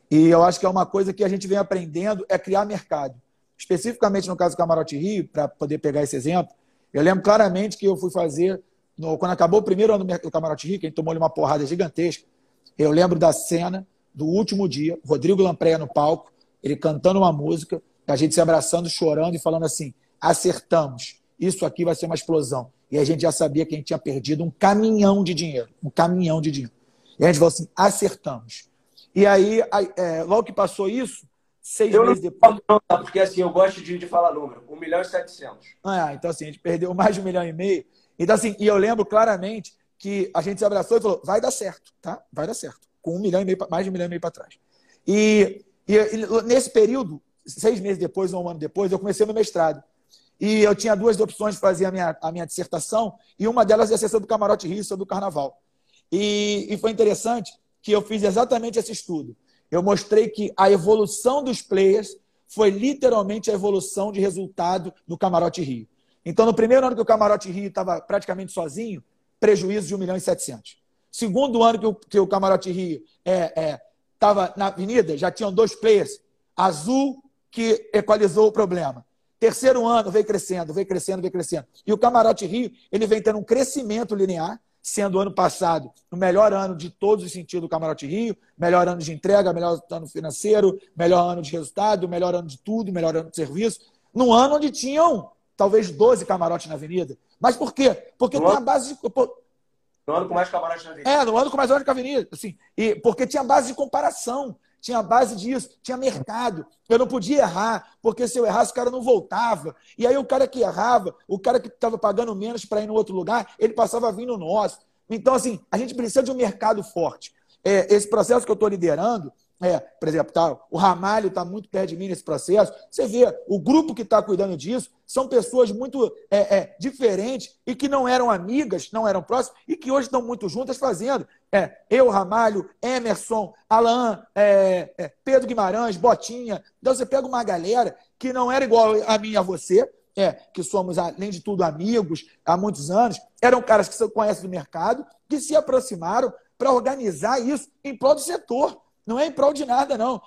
E eu acho que é uma coisa que a gente vem aprendendo é criar mercado. Especificamente no caso do Camarote Rio, para poder pegar esse exemplo, eu lembro claramente que eu fui fazer, no, quando acabou o primeiro ano do Camarote Rio, que a gente tomou uma porrada gigantesca, eu lembro da cena do último dia, Rodrigo Lampreia no palco, ele cantando uma música, a gente se abraçando, chorando e falando assim: acertamos isso aqui vai ser uma explosão. E a gente já sabia que a gente tinha perdido um caminhão de dinheiro. Um caminhão de dinheiro. E a gente falou assim: acertamos. E aí, é, logo que passou isso, seis eu meses depois. Não, porque assim, eu gosto de, de falar número: 1 milhão e 700. Ah, então assim, a gente perdeu mais de um milhão e meio. Então, assim, e eu lembro claramente que a gente se abraçou e falou: vai dar certo, tá? Vai dar certo. Com um milhão e meio, mais de um milhão e meio para trás. E, e, e, nesse período, seis meses depois, ou um ano depois, eu comecei meu mestrado. E eu tinha duas opções de fazer a minha, a minha dissertação, e uma delas ia ser sobre o Camarote Rio, sobre o Carnaval. E, e foi interessante que eu fiz exatamente esse estudo. Eu mostrei que a evolução dos players foi literalmente a evolução de resultado do Camarote Rio. Então, no primeiro ano que o Camarote Rio estava praticamente sozinho, prejuízo de 1 milhão e 700. Segundo ano que o, que o Camarote Rio estava é, é, na avenida, já tinham dois players. Azul, que equalizou o problema Terceiro ano veio crescendo, veio crescendo, veio crescendo. E o Camarote Rio, ele vem tendo um crescimento linear, sendo o ano passado o melhor ano de todos os sentidos do Camarote Rio, melhor ano de entrega, melhor ano financeiro, melhor ano de resultado, melhor ano de tudo, melhor ano de serviço. Num ano onde tinham talvez 12 camarotes na avenida. Mas por quê? Porque tinha base de. No ano com mais camarotes na avenida. É, no ano com mais camarotes na avenida. Assim, e, porque tinha base de comparação tinha base disso, tinha mercado. Eu não podia errar, porque se eu errasse, o cara não voltava. E aí o cara que errava, o cara que estava pagando menos para ir no outro lugar, ele passava a vir no nosso. Então, assim, a gente precisa de um mercado forte. É, esse processo que eu estou liderando, é, por exemplo, tá, o Ramalho está muito perto de mim nesse processo. Você vê, o grupo que está cuidando disso são pessoas muito é, é, diferentes e que não eram amigas, não eram próximas e que hoje estão muito juntas fazendo. É, eu, Ramalho, Emerson, Alain, é, é, Pedro Guimarães, Botinha. Então você pega uma galera que não era igual a mim e a você, é, que somos, além de tudo, amigos há muitos anos, eram caras que você conhece do mercado, que se aproximaram para organizar isso em prol do setor. Não é em prol de nada, não.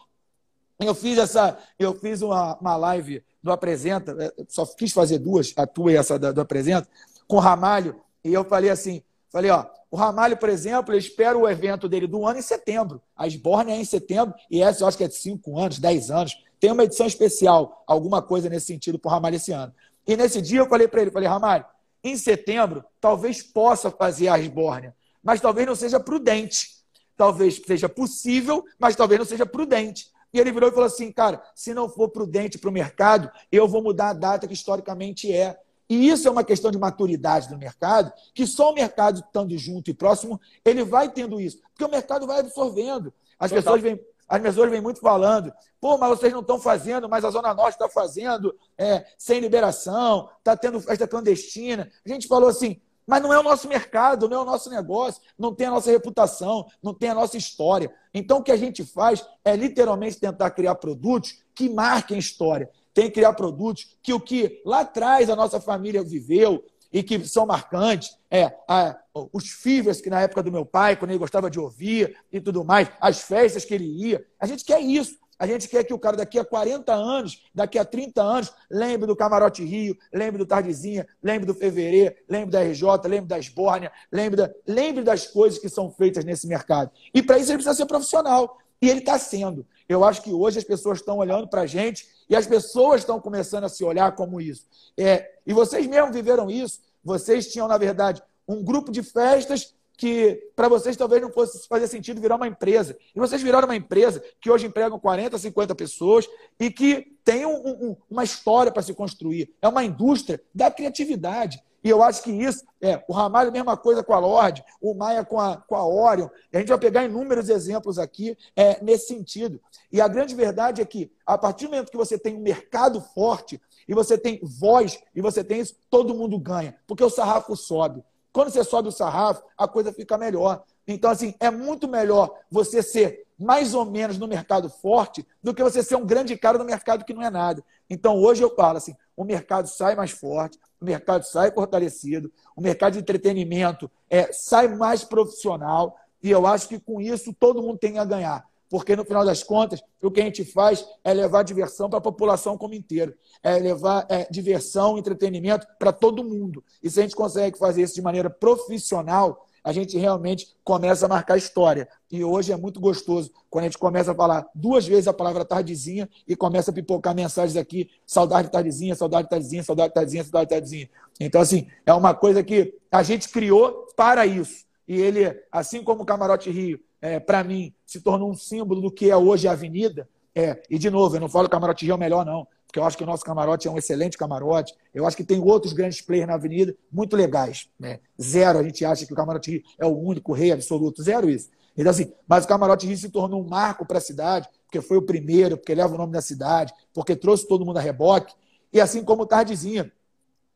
Eu fiz essa, eu fiz uma, uma live do Apresenta, é, só quis fazer duas, a tua e essa do Apresenta, com o Ramalho, e eu falei assim, falei, ó, o Ramalho, por exemplo, eu espero o evento dele do ano em setembro. A Sborne é em setembro, e essa eu acho que é de 5 anos, 10 anos. Tem uma edição especial, alguma coisa nesse sentido para o Ramalho esse ano. E nesse dia eu falei para ele, falei, Ramalho, em setembro, talvez possa fazer a Sborne, mas talvez não seja prudente talvez seja possível, mas talvez não seja prudente. E ele virou e falou assim: cara, se não for prudente para o mercado, eu vou mudar a data que historicamente é. E isso é uma questão de maturidade do mercado, que só o mercado estando junto e próximo, ele vai tendo isso. Porque o mercado vai absorvendo. As pessoas vêm. As pessoas vêm muito falando, pô, mas vocês não estão fazendo, mas a Zona Norte está fazendo é, sem liberação, está tendo festa clandestina. A gente falou assim, mas não é o nosso mercado, não é o nosso negócio, não tem a nossa reputação, não tem a nossa história. Então, o que a gente faz é literalmente tentar criar produtos que marquem história. Tem que criar produtos que o que lá atrás a nossa família viveu e que são marcantes, é a, os fivers que na época do meu pai, quando ele gostava de ouvir e tudo mais, as festas que ele ia. A gente quer isso. A gente quer que o cara daqui a 40 anos, daqui a 30 anos, lembre do Camarote Rio, lembre do Tardezinha, lembre do Fevereiro, lembre da RJ, lembre da Esbórnia, lembre, da, lembre das coisas que são feitas nesse mercado. E para isso ele precisa ser profissional. E ele está sendo. Eu acho que hoje as pessoas estão olhando para a gente e as pessoas estão começando a se olhar como isso. É, e vocês mesmo viveram isso. Vocês tinham, na verdade, um grupo de festas que para vocês talvez não fosse fazer sentido virar uma empresa. E vocês viraram uma empresa que hoje empregam 40, 50 pessoas e que tem um, um, uma história para se construir. É uma indústria da criatividade. E eu acho que isso, é, o Ramalho, mesma coisa com a Lorde, o Maia com a, com a Orion. A gente vai pegar inúmeros exemplos aqui é, nesse sentido. E a grande verdade é que, a partir do momento que você tem um mercado forte, e você tem voz, e você tem isso, todo mundo ganha, porque o sarrafo sobe. Quando você sobe o sarrafo, a coisa fica melhor. Então, assim, é muito melhor você ser mais ou menos no mercado forte do que você ser um grande cara no mercado que não é nada. Então, hoje eu falo assim: o mercado sai mais forte, o mercado sai fortalecido, o mercado de entretenimento é, sai mais profissional, e eu acho que com isso todo mundo tem a ganhar porque no final das contas, o que a gente faz é levar diversão para a população como inteiro, é levar é, diversão, entretenimento para todo mundo. E se a gente consegue fazer isso de maneira profissional, a gente realmente começa a marcar história. E hoje é muito gostoso quando a gente começa a falar duas vezes a palavra tardezinha e começa a pipocar mensagens aqui: saudade tardezinha, saudade tardezinha, saudade tardezinha, saudade tardezinha. Então, assim, é uma coisa que a gente criou para isso. E ele, assim como o Camarote Rio, é, para mim, se tornou um símbolo do que é hoje a Avenida. É, e, de novo, eu não falo Camarote Rio é melhor, não, porque eu acho que o nosso camarote é um excelente camarote. Eu acho que tem outros grandes players na Avenida muito legais. Né? Zero, a gente acha que o Camarote Rio é o único rei absoluto. Zero isso. Então, assim, mas o Camarote Rio se tornou um marco para a cidade, porque foi o primeiro, porque leva o nome da cidade, porque trouxe todo mundo a reboque. E assim como o Tardezinha,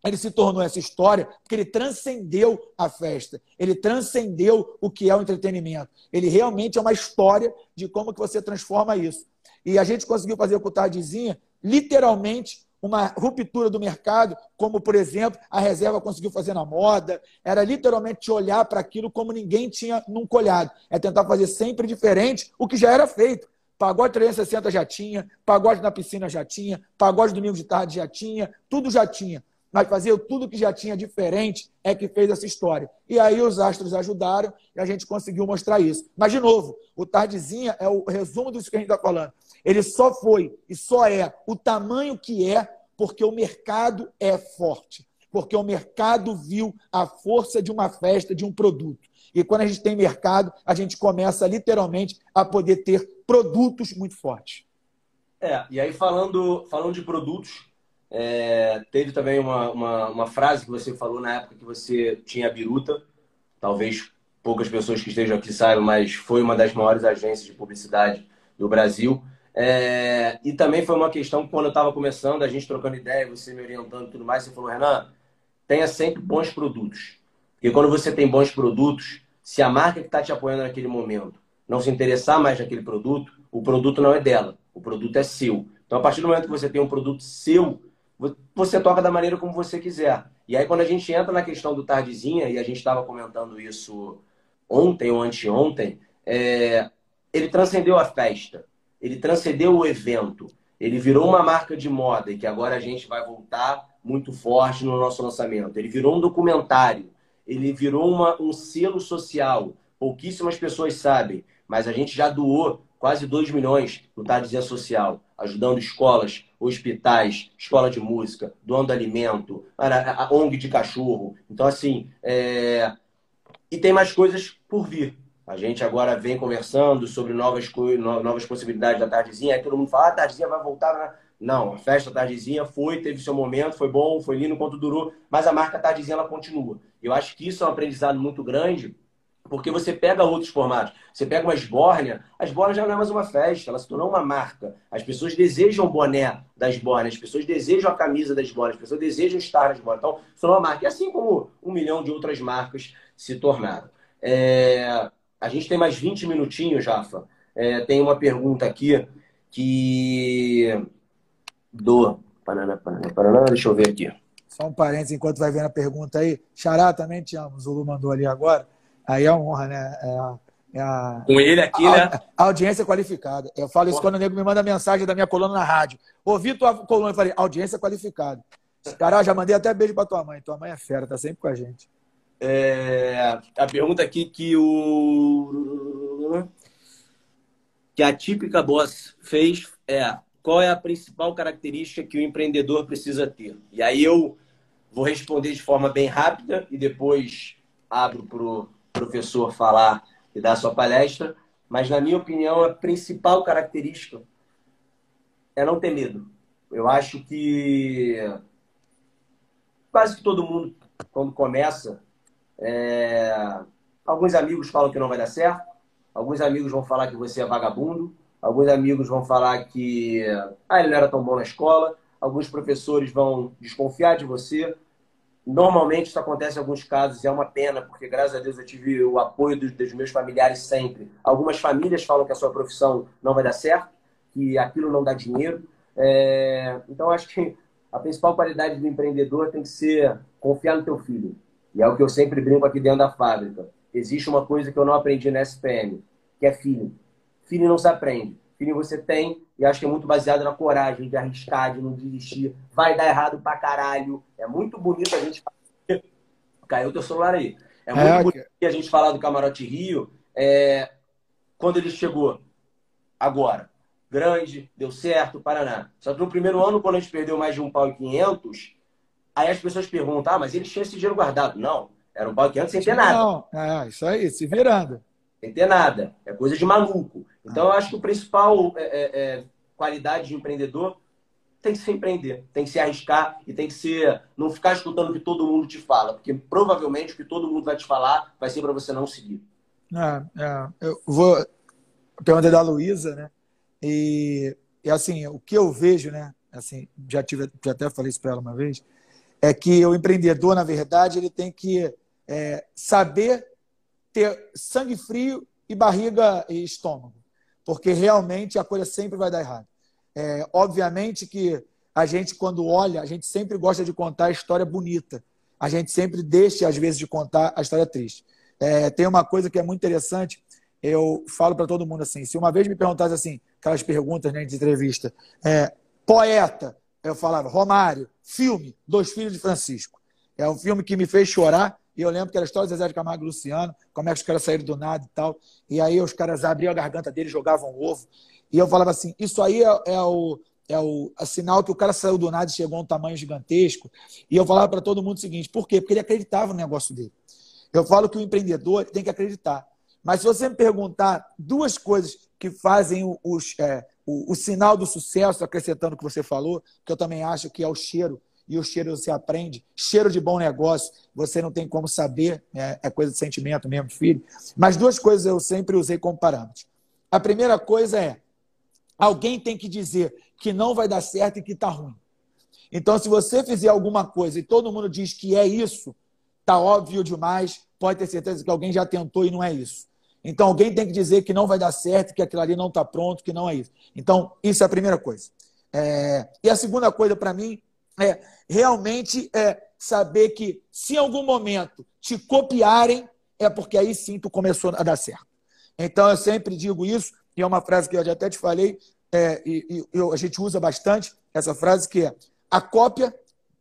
ele se tornou essa história porque ele transcendeu a festa, ele transcendeu o que é o entretenimento. Ele realmente é uma história de como que você transforma isso. E a gente conseguiu fazer com o Tardezinha, literalmente, uma ruptura do mercado, como, por exemplo, a reserva conseguiu fazer na moda. Era literalmente olhar para aquilo como ninguém tinha nunca olhado. É tentar fazer sempre diferente o que já era feito. Pagode 360 já tinha, pagode na piscina já tinha, pagode domingo de tarde já tinha, tudo já tinha. Mas fazer tudo que já tinha diferente é que fez essa história. E aí os astros ajudaram e a gente conseguiu mostrar isso. Mas, de novo, o Tardezinha é o resumo disso que a gente está falando. Ele só foi e só é o tamanho que é porque o mercado é forte. Porque o mercado viu a força de uma festa, de um produto. E quando a gente tem mercado, a gente começa literalmente a poder ter produtos muito fortes. É, e aí falando, falando de produtos, é, teve também uma, uma, uma, frase que você falou na época que você tinha a Biruta. Talvez poucas pessoas que estejam aqui saibam, mas foi uma das maiores agências de publicidade do Brasil. É, e também foi uma questão quando eu estava começando, a gente trocando ideia, você me orientando e tudo mais, você falou, Renan, tenha sempre bons produtos. Porque quando você tem bons produtos, se a marca que está te apoiando naquele momento não se interessar mais naquele produto, o produto não é dela, o produto é seu. Então, a partir do momento que você tem um produto seu, você toca da maneira como você quiser. E aí, quando a gente entra na questão do tardezinha, e a gente estava comentando isso ontem ou anteontem, é... ele transcendeu a festa, ele transcendeu o evento, ele virou uma marca de moda e que agora a gente vai voltar muito forte no nosso lançamento. Ele virou um documentário, ele virou uma, um selo social. Pouquíssimas pessoas sabem, mas a gente já doou quase 2 milhões no Tardezinha Social, ajudando escolas, hospitais, escola de música, doando alimento, a ONG de cachorro. Então, assim, é... e tem mais coisas por vir. A gente agora vem conversando sobre novas, novas possibilidades da Tardezinha, aí todo mundo fala, ah, a Tardezinha vai voltar. Né? Não, a festa Tardezinha foi, teve seu momento, foi bom, foi lindo quanto durou, mas a marca Tardezinha ela continua. Eu acho que isso é um aprendizado muito grande, porque você pega outros formatos. Você pega uma esbórnia, a esbórnia já não é mais uma festa, ela se tornou uma marca. As pessoas desejam o boné da esbórnia, as pessoas desejam a camisa da esbórnia, as pessoas desejam estar na esbórnia. Então, se tornou uma marca. E assim como um milhão de outras marcas se tornaram. É... A gente tem mais 20 minutinhos, Jafa. É, tem uma pergunta aqui que do. Paraná, Paraná, Paraná, deixa eu ver aqui. Só um parênteses enquanto vai vendo a pergunta aí. Xará, também te amo. O Zulu mandou ali agora. Aí é honra, né? É a, é a, Com ele aqui, a, né? A audiência qualificada. Eu falo isso Porra. quando o nego me manda mensagem da minha coluna na rádio. Ouvi tua coluna e falei, audiência qualificada. Cara, já mandei até beijo pra tua mãe. Tua mãe é fera, tá sempre com a gente. É, a pergunta aqui que o. que a típica boss fez é qual é a principal característica que o empreendedor precisa ter? E aí eu vou responder de forma bem rápida e depois abro para o professor falar e dar sua palestra. Mas, na minha opinião, a principal característica é não ter medo. Eu acho que quase que todo mundo, quando começa, é... alguns amigos falam que não vai dar certo, alguns amigos vão falar que você é vagabundo, Alguns amigos vão falar que ah, ele não era tão bom na escola. Alguns professores vão desconfiar de você. Normalmente isso acontece em alguns casos e é uma pena, porque graças a Deus eu tive o apoio dos, dos meus familiares sempre. Algumas famílias falam que a sua profissão não vai dar certo, que aquilo não dá dinheiro. É... Então acho que a principal qualidade do empreendedor tem que ser confiar no teu filho. E é o que eu sempre brinco aqui dentro da fábrica. Existe uma coisa que eu não aprendi na SPM, que é filho Feeling não se aprende. Feeling você tem e acho que é muito baseado na coragem de arriscar, de não desistir. Vai dar errado pra caralho. É muito bonito a gente falar. Caiu o teu celular aí. É muito é, bonito a gente falar do Camarote Rio. É... Quando ele chegou, agora, grande, deu certo, Paraná. Só que no primeiro ano, quando a gente perdeu mais de um pau e quinhentos, aí as pessoas perguntam, ah, mas ele tinha esse dinheiro guardado. Não, era um quinhentos sem ter nada. Não, é, isso aí, se virando. Sem ter nada. É coisa de maluco. Então, eu acho que o principal é, é, é, qualidade de empreendedor tem que ser empreender, tem que se arriscar e tem que ser não ficar escutando o que todo mundo te fala, porque provavelmente o que todo mundo vai te falar vai ser para você não seguir. É, é, eu vou perguntar da Luísa, né? E, e assim, o que eu vejo, né? Assim, já tive, já até falei isso para ela uma vez, é que o empreendedor, na verdade, ele tem que é, saber ter sangue frio e barriga e estômago porque realmente a coisa sempre vai dar errado. É, obviamente que a gente, quando olha, a gente sempre gosta de contar a história bonita. A gente sempre deixa, às vezes, de contar a história triste. É, tem uma coisa que é muito interessante. eu falo para todo mundo assim: se uma vez me perguntasse assim, aquelas perguntas né, de entrevista, é, poeta, eu falava Romário, filme, Dois Filhos de Francisco. É um filme que me fez chorar. E eu lembro que era a história de Zezé de Camargo e Luciano, como é que os caras saíram do nada e tal. E aí os caras abriam a garganta dele, jogavam ovo. E eu falava assim: isso aí é, é o, é o é sinal que o cara saiu do nada e chegou a um tamanho gigantesco. E eu falava para todo mundo o seguinte: por quê? Porque ele acreditava no negócio dele. Eu falo que o empreendedor tem que acreditar. Mas se você me perguntar duas coisas que fazem os, é, o, o, sinal do sucesso, acrescentando o que você falou, que eu também acho que é o cheiro, e o cheiro você aprende, cheiro de bom negócio, você não tem como saber, é, é coisa de sentimento mesmo, filho. Mas duas coisas eu sempre usei como parâmetros. A primeira coisa é, alguém tem que dizer que não vai dar certo e que está ruim. Então, se você fizer alguma coisa e todo mundo diz que é isso, está óbvio demais, pode ter certeza que alguém já tentou e não é isso. Então, alguém tem que dizer que não vai dar certo, que aquilo ali não está pronto, que não é isso. Então, isso é a primeira coisa. É... E a segunda coisa, para mim, é realmente é saber que, se em algum momento te copiarem, é porque aí sim tu começou a dar certo. Então, eu sempre digo isso, e é uma frase que eu já até te falei, é, e, e a gente usa bastante essa frase, que é a cópia,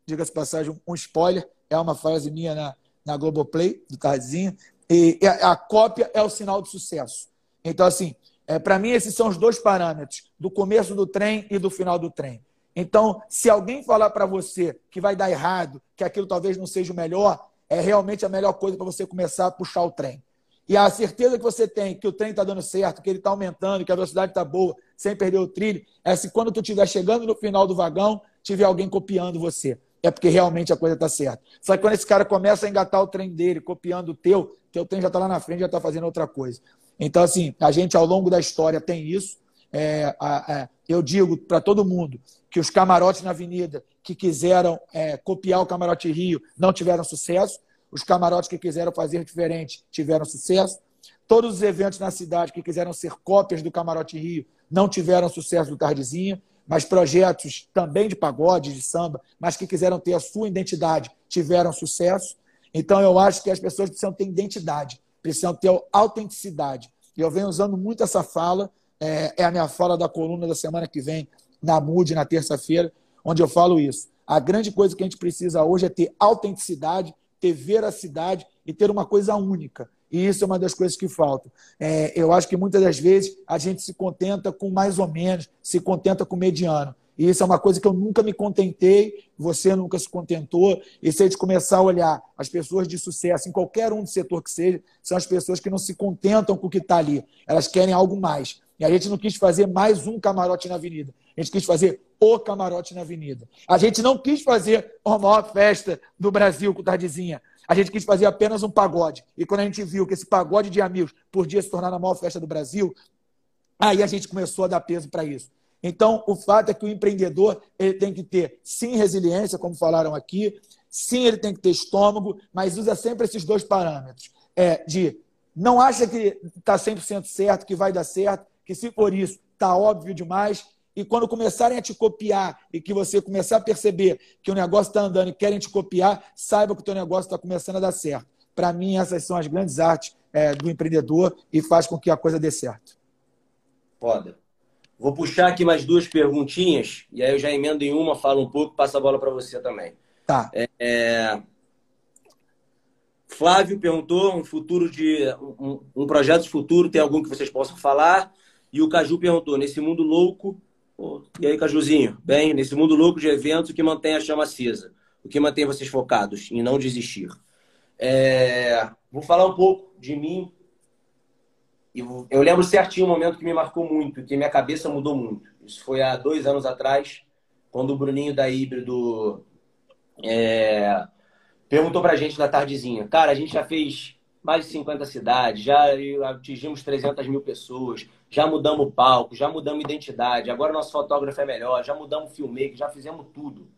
diga-se passagem, um spoiler, é uma frase minha na, na Globoplay, do Tarzinho, e a, cópia é o sinal de sucesso. Então, assim, é, para mim, esses são os dois parâmetros, do começo do trem e do final do trem. Então, se alguém falar para você que vai dar errado, que aquilo talvez não seja o melhor, é realmente a melhor coisa para você começar a puxar o trem. E a certeza que você tem que o trem está dando certo, que ele está aumentando, que a velocidade está boa, sem perder o trilho, é se quando tu estiver chegando no final do vagão, tiver alguém copiando você. É porque realmente a coisa está certa. Só que quando esse cara começa a engatar o trem dele, copiando o teu, teu trem já está lá na frente, já está fazendo outra coisa. Então, assim, a gente ao longo da história tem isso. É, a, a, eu digo para todo mundo que os camarotes na avenida que quiseram é, copiar o Camarote Rio não tiveram sucesso. Os camarotes que quiseram fazer diferente tiveram sucesso. Todos os eventos na cidade que quiseram ser cópias do Camarote Rio não tiveram sucesso do Tardezinha, mas projetos também de pagode, de samba, mas que quiseram ter a sua identidade, tiveram sucesso. Então eu acho que as pessoas precisam ter identidade, precisam ter autenticidade. E eu venho usando muito essa fala, é, é a minha fala da coluna da semana que vem, na MUD, na terça-feira, onde eu falo isso. A grande coisa que a gente precisa hoje é ter autenticidade ter veracidade e ter uma coisa única. E isso é uma das coisas que faltam. É, eu acho que muitas das vezes a gente se contenta com mais ou menos, se contenta com mediano. E isso é uma coisa que eu nunca me contentei, você nunca se contentou. E se a gente começar a olhar as pessoas de sucesso, em qualquer um do setor que seja, são as pessoas que não se contentam com o que está ali. Elas querem algo mais. E a gente não quis fazer mais um camarote na avenida. A gente quis fazer o camarote na avenida. A gente não quis fazer a maior festa do Brasil com Tardezinha. A gente quis fazer apenas um pagode. E quando a gente viu que esse pagode de amigos podia se tornar a maior festa do Brasil, aí a gente começou a dar peso para isso. Então, o fato é que o empreendedor ele tem que ter, sim, resiliência, como falaram aqui, sim, ele tem que ter estômago, mas usa sempre esses dois parâmetros. É de não acha que está 100% certo, que vai dar certo, que se for isso, está óbvio demais, e quando começarem a te copiar e que você começar a perceber que o negócio está andando e querem te copiar, saiba que o teu negócio está começando a dar certo. Para mim, essas são as grandes artes é, do empreendedor e faz com que a coisa dê certo. Foda. Vou puxar aqui mais duas perguntinhas e aí eu já emendo em uma, falo um pouco, passo a bola para você também. Tá. É, é... Flávio perguntou um futuro de um, um projeto de futuro, tem algum que vocês possam falar? E o Caju perguntou: nesse mundo louco, e aí, Cajuzinho? Bem, nesse mundo louco de eventos, o que mantém a chama acesa? O que mantém vocês focados em não desistir? É... Vou falar um pouco de mim. Eu lembro certinho um momento que me marcou muito, que minha cabeça mudou muito. Isso foi há dois anos atrás, quando o Bruninho da Híbrido é... perguntou pra gente na tardezinha. Cara, a gente já fez mais de 50 cidades, já atingimos 300 mil pessoas, já mudamos o palco, já mudamos identidade, agora nosso fotógrafo é melhor, já mudamos filmmaker, já fizemos tudo.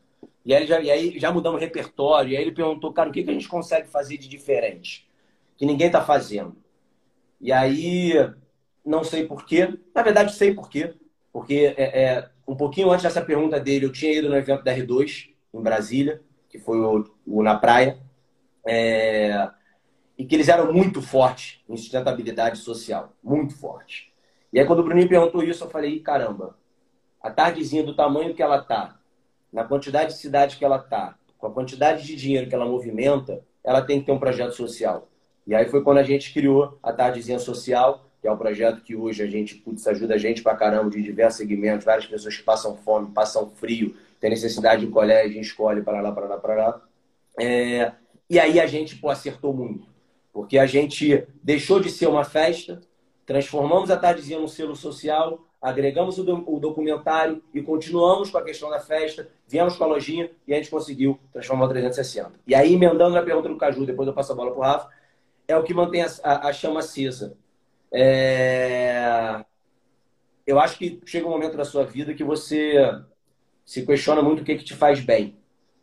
E aí, já, e aí já mudamos o repertório, e aí ele perguntou, cara, o que, que a gente consegue fazer de diferente? Que ninguém está fazendo. E aí, não sei porquê, na verdade sei porquê, porque é, é, um pouquinho antes dessa pergunta dele, eu tinha ido no evento da R2, em Brasília, que foi o, o na praia, é... e que eles eram muito fortes em sustentabilidade social, muito fortes. E aí quando o Bruninho perguntou isso, eu falei, caramba, a tardezinha do tamanho que ela tá, na quantidade de cidade que ela tá, com a quantidade de dinheiro que ela movimenta, ela tem que ter um projeto social. E aí foi quando a gente criou a Tardezinha Social, que é um projeto que hoje a gente putz, ajuda a gente pra caramba de diversos segmentos, várias pessoas que passam fome, passam frio, tem necessidade de colégio, em escola, para lá, para lá, para lá. É... E aí a gente pô, acertou muito, porque a gente deixou de ser uma festa, transformamos a Tardezinha num selo social, agregamos o, do, o, documentário e continuamos com a questão da festa, viemos com a lojinha e a gente conseguiu transformar o 360. E aí, emendando na pergunta do Caju, depois eu passo a bola para o Rafa, é o que mantém a, a, a chama acesa. É... Eu acho que chega um momento da sua vida que você se questiona muito o que, que te faz bem.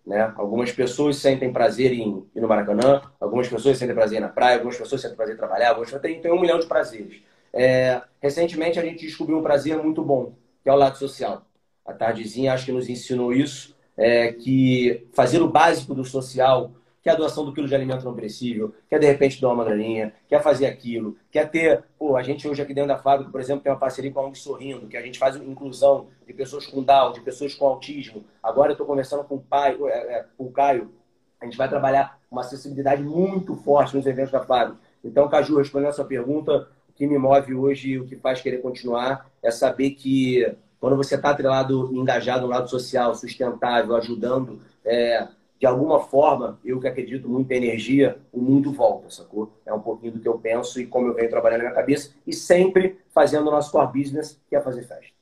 Né? Algumas pessoas sentem prazer em ir no Maracanã, algumas pessoas sentem prazer na praia, algumas pessoas sentem prazer em trabalhar, algumas pessoas têm, têm um milhão de prazeres. É, recentemente a gente descobriu um prazer muito bom, que é o lado social. A Tardezinha acho que nos ensinou isso, é, que fazer o básico do social, que é a doação do quilo de alimento não perecível, quer de repente doar uma graninha, quer fazer aquilo, quer ter. Pô, a gente hoje aqui dentro da fábrica, por exemplo, tem uma parceria com a ONG Sorrindo, que a gente faz inclusão de pessoas com Down, de pessoas com autismo. Agora eu estou conversando com o pai, é, é, com o Caio. A gente vai trabalhar uma acessibilidade muito forte nos eventos da fábrica. Então, Caju, respondendo a sua pergunta, o que me move hoje, o que faz querer continuar, é saber que quando você está atrelado, engajado no lado social, sustentável, ajudando, é, de alguma forma, eu que acredito muito em energia, o mundo volta, sacou? É um pouquinho do que eu penso e como eu venho trabalhando na minha cabeça e sempre fazendo o nosso core business, que é fazer festa.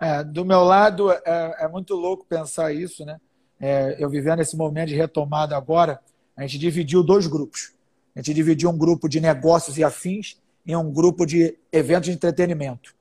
É, do meu lado, é, é, muito louco pensar isso, né? É, eu vivendo esse momento de retomada agora, a gente dividiu dois grupos. A gente dividiu um grupo de negócios e afins em um grupo de eventos de entretenimento.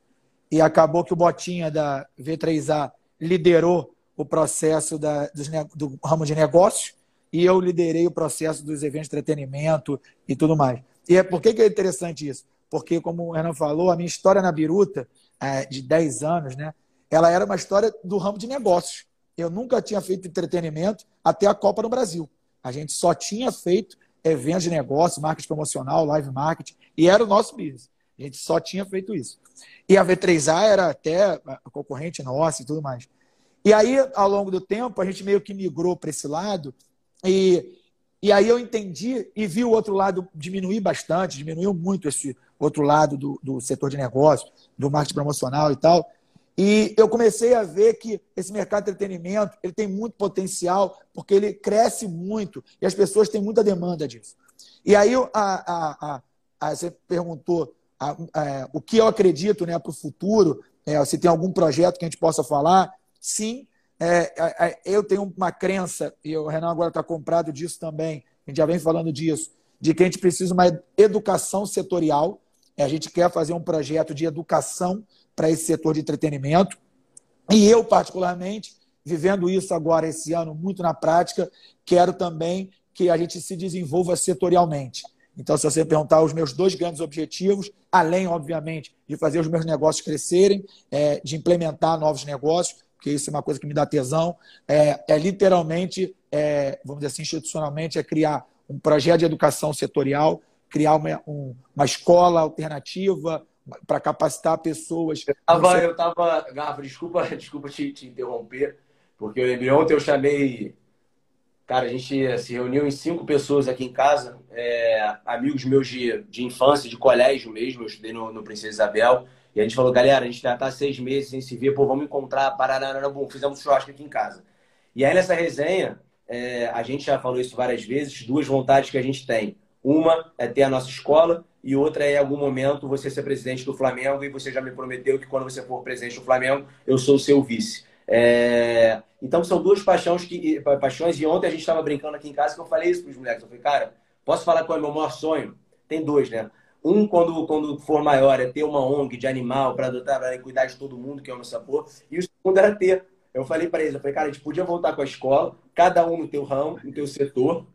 E acabou que o Botinha da V3A liderou o processo da, do ramo de negócios e eu liderei o processo dos eventos de entretenimento e tudo mais. E é, por que, que é interessante isso? Porque, como o Renan falou, a minha história na Biruta, é, de 10 anos, né, ela era uma história do ramo de negócios. Eu nunca tinha feito entretenimento até a Copa no Brasil. A gente só tinha feito eventos de negócio, marketing promocional, live marketing, e era o nosso business. A gente só tinha feito isso. E a V3A era até a concorrente nossa e tudo mais. E aí, ao longo do tempo, a gente meio que migrou para esse lado. E, e aí eu entendi e vi o outro lado diminuir bastante, diminuiu muito esse outro lado do, do setor de negócio, do marketing promocional e tal. E eu comecei a ver que esse mercado de entretenimento ele tem muito potencial, porque ele cresce muito e as pessoas têm muita demanda disso. E aí a, a, a, você perguntou é, o que eu acredito né, para o futuro, é, se tem algum projeto que a gente possa falar. Sim, é, eu tenho uma crença, e o Renan agora está comprado disso também, a gente já vem falando disso, de que a gente precisa de uma educação setorial. A gente quer fazer um projeto de educação para esse setor de entretenimento. E eu, particularmente, vivendo isso agora, esse ano, muito na prática, quero também que a gente se desenvolva setorialmente. Então, se você perguntar os meus dois grandes objetivos, além, obviamente, de fazer os meus negócios crescerem, é, de implementar novos negócios, porque isso é uma coisa que me dá tesão, é, é literalmente, é, vamos dizer assim, institucionalmente, é criar um projeto de educação setorial, criar uma, um, uma escola alternativa, para capacitar pessoas. Eu estava, eu tava, Garfo, desculpa, desculpa te, te, interromper, porque eu lembrei ontem eu chamei, cara, a gente se reuniu em cinco pessoas aqui em casa, é, amigos meus de, de infância, de colégio mesmo, eu estudei no, no Princesa Isabel, e a gente falou, galera, a gente já tá seis meses sem se ver, pô, vamos encontrar, parará, bom, fizemos churrasco aqui em casa. E aí nessa resenha, é, a gente já falou isso várias vezes, duas vontades que a gente tem. Uma é ter a nossa escola e outra é, em algum momento, você ser presidente do Flamengo e você já me prometeu que quando você for presidente do Flamengo, eu sou o seu vice. É... Então, são duas paixões, que... paixões e ontem a gente estava brincando aqui em casa que eu falei isso para os moleques. Eu falei, cara, posso falar qual é o meu maior sonho? Tem dois, né? Um, quando, quando for maior, é ter uma ONG de animal para adotar, para cuidar de todo mundo, que é o meu sabor. E o segundo era ter. Eu falei para eles, eu falei, cara, a gente podia voltar com a escola, cada um no teu ramo, no teu setor,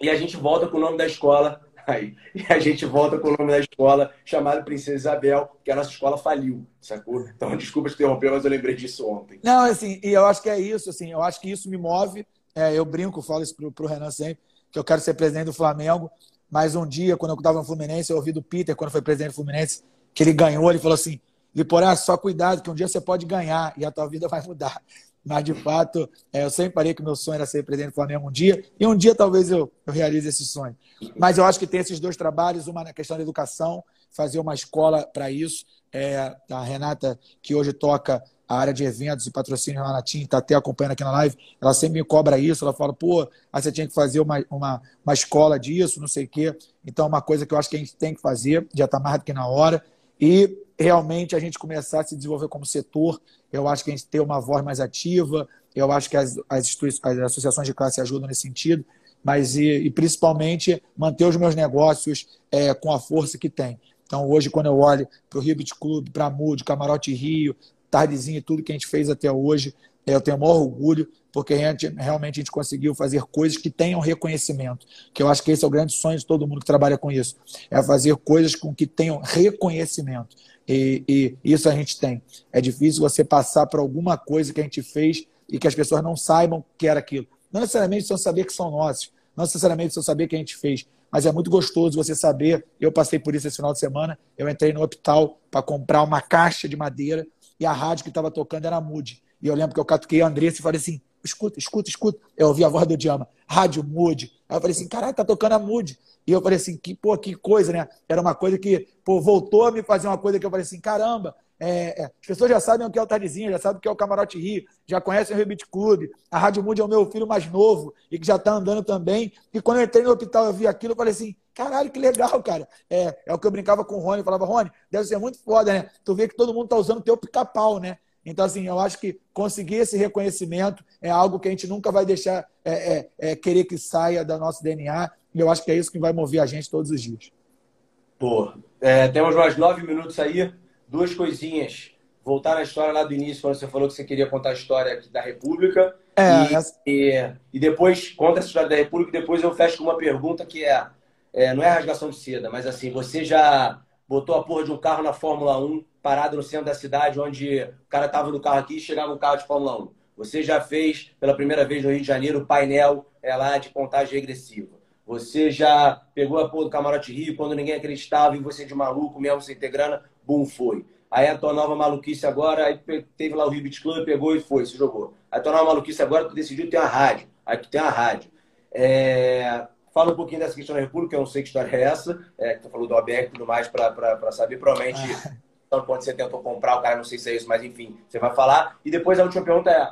e a gente volta com o nome da escola Aí, e a gente volta com o nome da escola chamado Princesa Isabel, que a nossa escola faliu, sacou? Então, desculpa te interromper, mas eu lembrei disso ontem. Não, assim, e eu acho que é isso, assim, eu acho que isso me move. É, eu brinco, falo isso pro, pro Renan sempre, que eu quero ser presidente do Flamengo, mas um dia, quando eu estava no Fluminense, eu ouvi do Peter, quando foi presidente do Fluminense, que ele ganhou, ele falou assim: Liporá, só cuidado, que um dia você pode ganhar e a tua vida vai mudar. Mas, de fato, é, eu sempre falei que meu sonho era ser presidente do Flamengo um dia, e um dia talvez eu, eu realize esse sonho. Mas eu acho que tem esses dois trabalhos, uma na questão da educação, fazer uma escola para isso. É, a Renata, que hoje toca a área de eventos e patrocínio lá na TIM, está até acompanhando aqui na live, ela sempre me cobra isso, ela fala, pô, aí você tinha que fazer uma, uma, uma escola disso, não sei o quê. Então, é uma coisa que eu acho que a gente tem que fazer, já está mais do que na hora. E realmente a gente começar a se desenvolver como setor, eu acho que a gente ter uma voz mais ativa, eu acho que as, as, as associações de classe ajudam nesse sentido, mas e, e principalmente manter os meus negócios é, com a força que tem. Então, hoje, quando eu olho para o Rio Beach Club, para a Mood, Camarote Rio, tardezinha e tudo que a gente fez até hoje. Eu tenho o maior orgulho, porque realmente a gente conseguiu fazer coisas que tenham reconhecimento. Que eu acho que esse é o grande sonho de todo mundo que trabalha com isso. É fazer coisas com que tenham reconhecimento. E, e isso a gente tem. É difícil você passar por alguma coisa que a gente fez e que as pessoas não saibam que era aquilo. Não necessariamente precisam saber que são nossos, não necessariamente precisam saber que a gente fez, mas é muito gostoso você saber. Eu passei por isso esse final de semana. Eu entrei no hospital para comprar uma caixa de madeira e a rádio que estava tocando era Mude. E eu lembro que eu catuquei a Andressa e falei assim: escuta, escuta, escuta. Eu ouvi a voz do Diama, rádio Mude. Aí eu falei assim: caralho, tá tocando a Mude. E eu falei assim: que, pô, que coisa, né? Era uma coisa que, pô, voltou a me fazer uma coisa que eu falei assim: caramba, é, é, as pessoas já sabem o que é o Tardezinho, já sabem o que é o Camarote Rio, já conhecem o Rebite Clube. A Rádio Mude é o meu filho mais novo e que já está andando também. E quando eu entrei no hospital eu vi aquilo, eu falei assim: caralho, que legal, cara. É, é o que eu brincava com o Rony, falava, Rony, deve ser muito foda, né? Tu vê que todo mundo está usando o teu pica-pau, né? Então, assim, eu acho que conseguir esse reconhecimento é algo que a gente nunca vai deixar é, é, é, querer que saia da nosso DNA. E eu acho que é isso que vai mover a gente todos os dias. Pô, é, temos mais nove minutos aí duas coisinhas. Voltar na história lá do início, quando você falou que você queria contar a história da República. É, e, essa... e, e, depois, conta essa história da República e depois eu fecho com uma pergunta que é, é, não é rasgação de seda, mas assim, você já botou a porra de um carro na Fórmula 1 parado no centro da cidade, onde o cara tava no carro aqui e chegava um carro de Fórmula 1. Você já fez, pela primeira vez no Rio de Janeiro, o painel é lá de contagem regressiva. Você já pegou a porra do Camarote Rio quando ninguém acreditava em você de maluco, mesmo sem ter grana, bum, foi. Aí a tua nova maluquice agora, aí teve lá o Rio Beach Club, pegou e foi, se jogou. Aí a tua nova maluquice agora, tu decidiu ter uma rádio. Aí tu tem uma rádio. É... Fala um pouquinho dessa questão da República, eu não sei que história é essa, é, que tu falou do Alberto e tudo mais, para saber, provavelmente, ah. então, quando você tentou comprar, o cara não sei se é isso, mas enfim, você vai falar. E depois a última pergunta é,